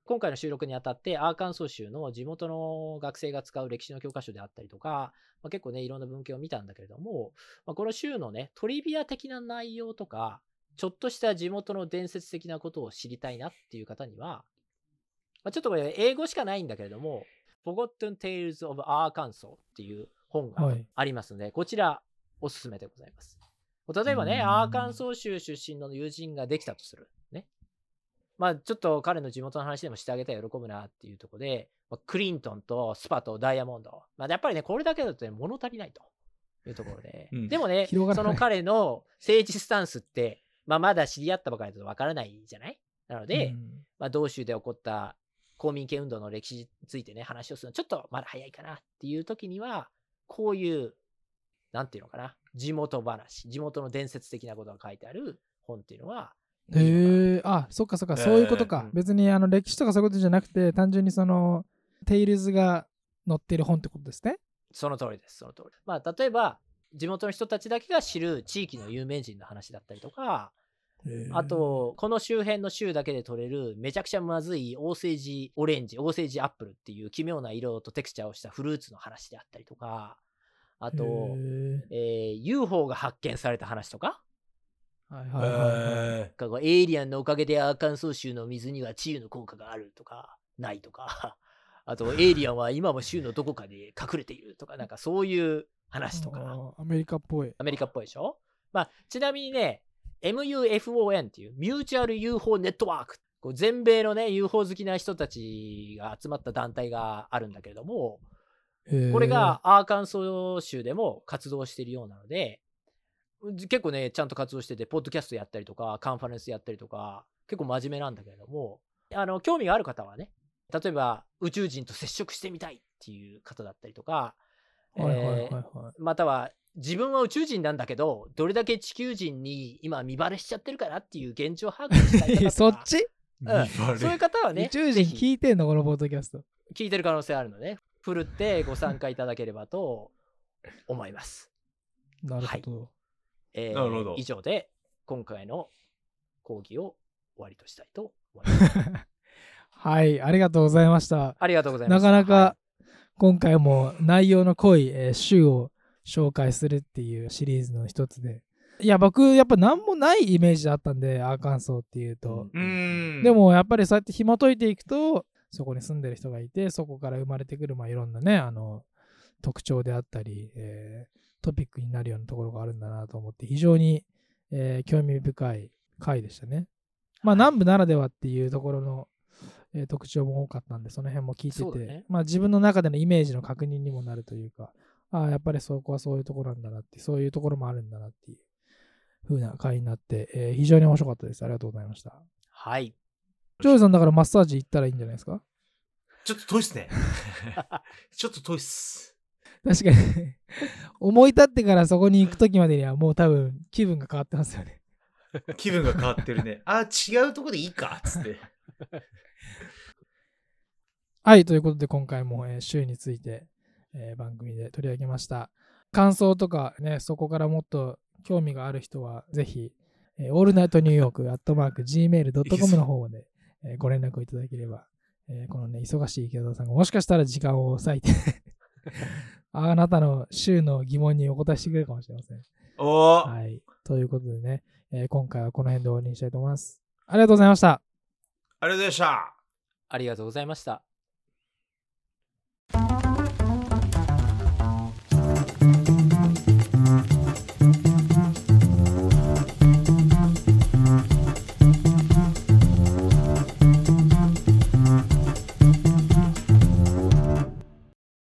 今回の収録にあたって、アーカンソー州の地元の学生が使う歴史の教科書であったりとか、まあ、結構ね、いろんな文献を見たんだけれども、まあ、この州のね、トリビア的な内容とか、ちょっとした地元の伝説的なことを知りたいなっていう方には、まあ、ちょっとこれ英語しかないんだけれども、Forgotten Tales of Arkansas っていう本がはいありますので、こちらおすすめでございます。例えばね、うんアーカンソー州出身の友人ができたとする。ね。まあ、ちょっと彼の地元の話でもしてあげたら喜ぶなっていうところで、まあクリントンとスパとダイヤモンド。まあ、やっぱりね、これだけだとね、物足りないというところで。うんでもね、その彼の政治スタンスって、まあ、まだ知り合ったばかりだとわからないじゃないなので、うんまあ、同州で起こった公民権運動の歴史についてね、話をするのちょっとまだ早いかなっていう時には、こういう、なんていうのかな、地元話、地元の伝説的なことが書いてある本っていうのは、へえ、あ、そっかそっか、そういうことか。うん別にあの歴史とかそういうことじゃなくて、単純にその、テイルズが載ってる本ってことですね？その通りです、その通り。まあ、例えば、地元の人たちだけが知る地域の有名人の話だったりとか、あと、この周辺の州だけで取れるめちゃくちゃまずいオーセージオレンジ、オーセージアップルっていう奇妙な色とテクスチャーをしたフルーツの話であったりとか、ああと、えー UFO が発見された話とか、はいはいはいはい。えかエイリアンのおかげでアーカンソー州の水には治癒の効果があるとか、ないとか、あと、エイリアンは今も州のどこかで隠れているとか、なんかそういう話とか。アメリカっぽい。アメリカっぽいでしょ？まあ、ちなみにね、MUFON っていう、ミューチュアル UFO ネットワーク。こう全米のね、UFO 好きな人たちが集まった団体があるんだけれども、これがアーカンソー州でも活動しているようなので、結構ね、ちゃんと活動してて、ポッドキャストやったりとか、カンファレンスやったりとか、結構真面目なんだけれども、あの、興味がある方はね、例えば宇宙人と接触してみたいっていう方だったりとか、はいはいはいえーはまたは自分は宇宙人なんだけど、どれだけ地球人に今見バレしちゃってるかなっていう現状把握をしたい方とい。か そっち？うん見バレそういう方はね、宇宙人聞いてんのこのポッドキャスト。聞いてる可能性あるので、ふるってご参加いただければと思います。なるほど。えーなるほど以上で今回の講義を終わりとしたいと思います。はい、ありがとうございました。ありがとうございまなす。かなか今回も内容の濃い、えー週を紹介するっていうシリーズの一つで。いや、僕、やっぱ何もないイメージだったんで、アーカンソーっていうと。うーん。で、もやっぱりそうやって紐解いていくと、そこに住んでる人がいて、そこから生まれてくる、まあ、いろんなね、あの、特徴であったり、えートピックになるようなところがあるんだなと思って、非常に、えー興味深い回でしたね。まあ、南部ならではっていうところの、えー特徴も多かったんで、その辺も聞いてて、ねまあ、自分の中でのイメージの確認にもなるというか、ああ、やっぱりそこはそういうところなんだなって、そういうところもあるんだなっていう風な回になって、えー非常に面白かったです。ありがとうございました。はい。ジョージさんだからマッサージ行ったらいいんじゃないですか？ちょっと遠いっすね。ちょっと遠いっす。確かに 思い立ってからそこに行くときまでにはもう多分気分が変わってますよね。気分が変わってるね。あ、違うとこでいいかっつって。はい、ということで今回も、えー週について、えー番組で取り上げました。感想とかね、そこからもっと興味がある人はぜひ、えー、オールナイトニューヨーク、アットマーク、gmail.com の方で、えーご連絡をいただければ、えーこのね、忙しい池田さんがもしかしたら時間を割いて あなたの週の疑問にお答えしてくれるかもしれません。はい。ということでね、えー今回はこの辺で終わりにしたいと思います。ありがとうございました。ありがとうございました。ありがとうございました。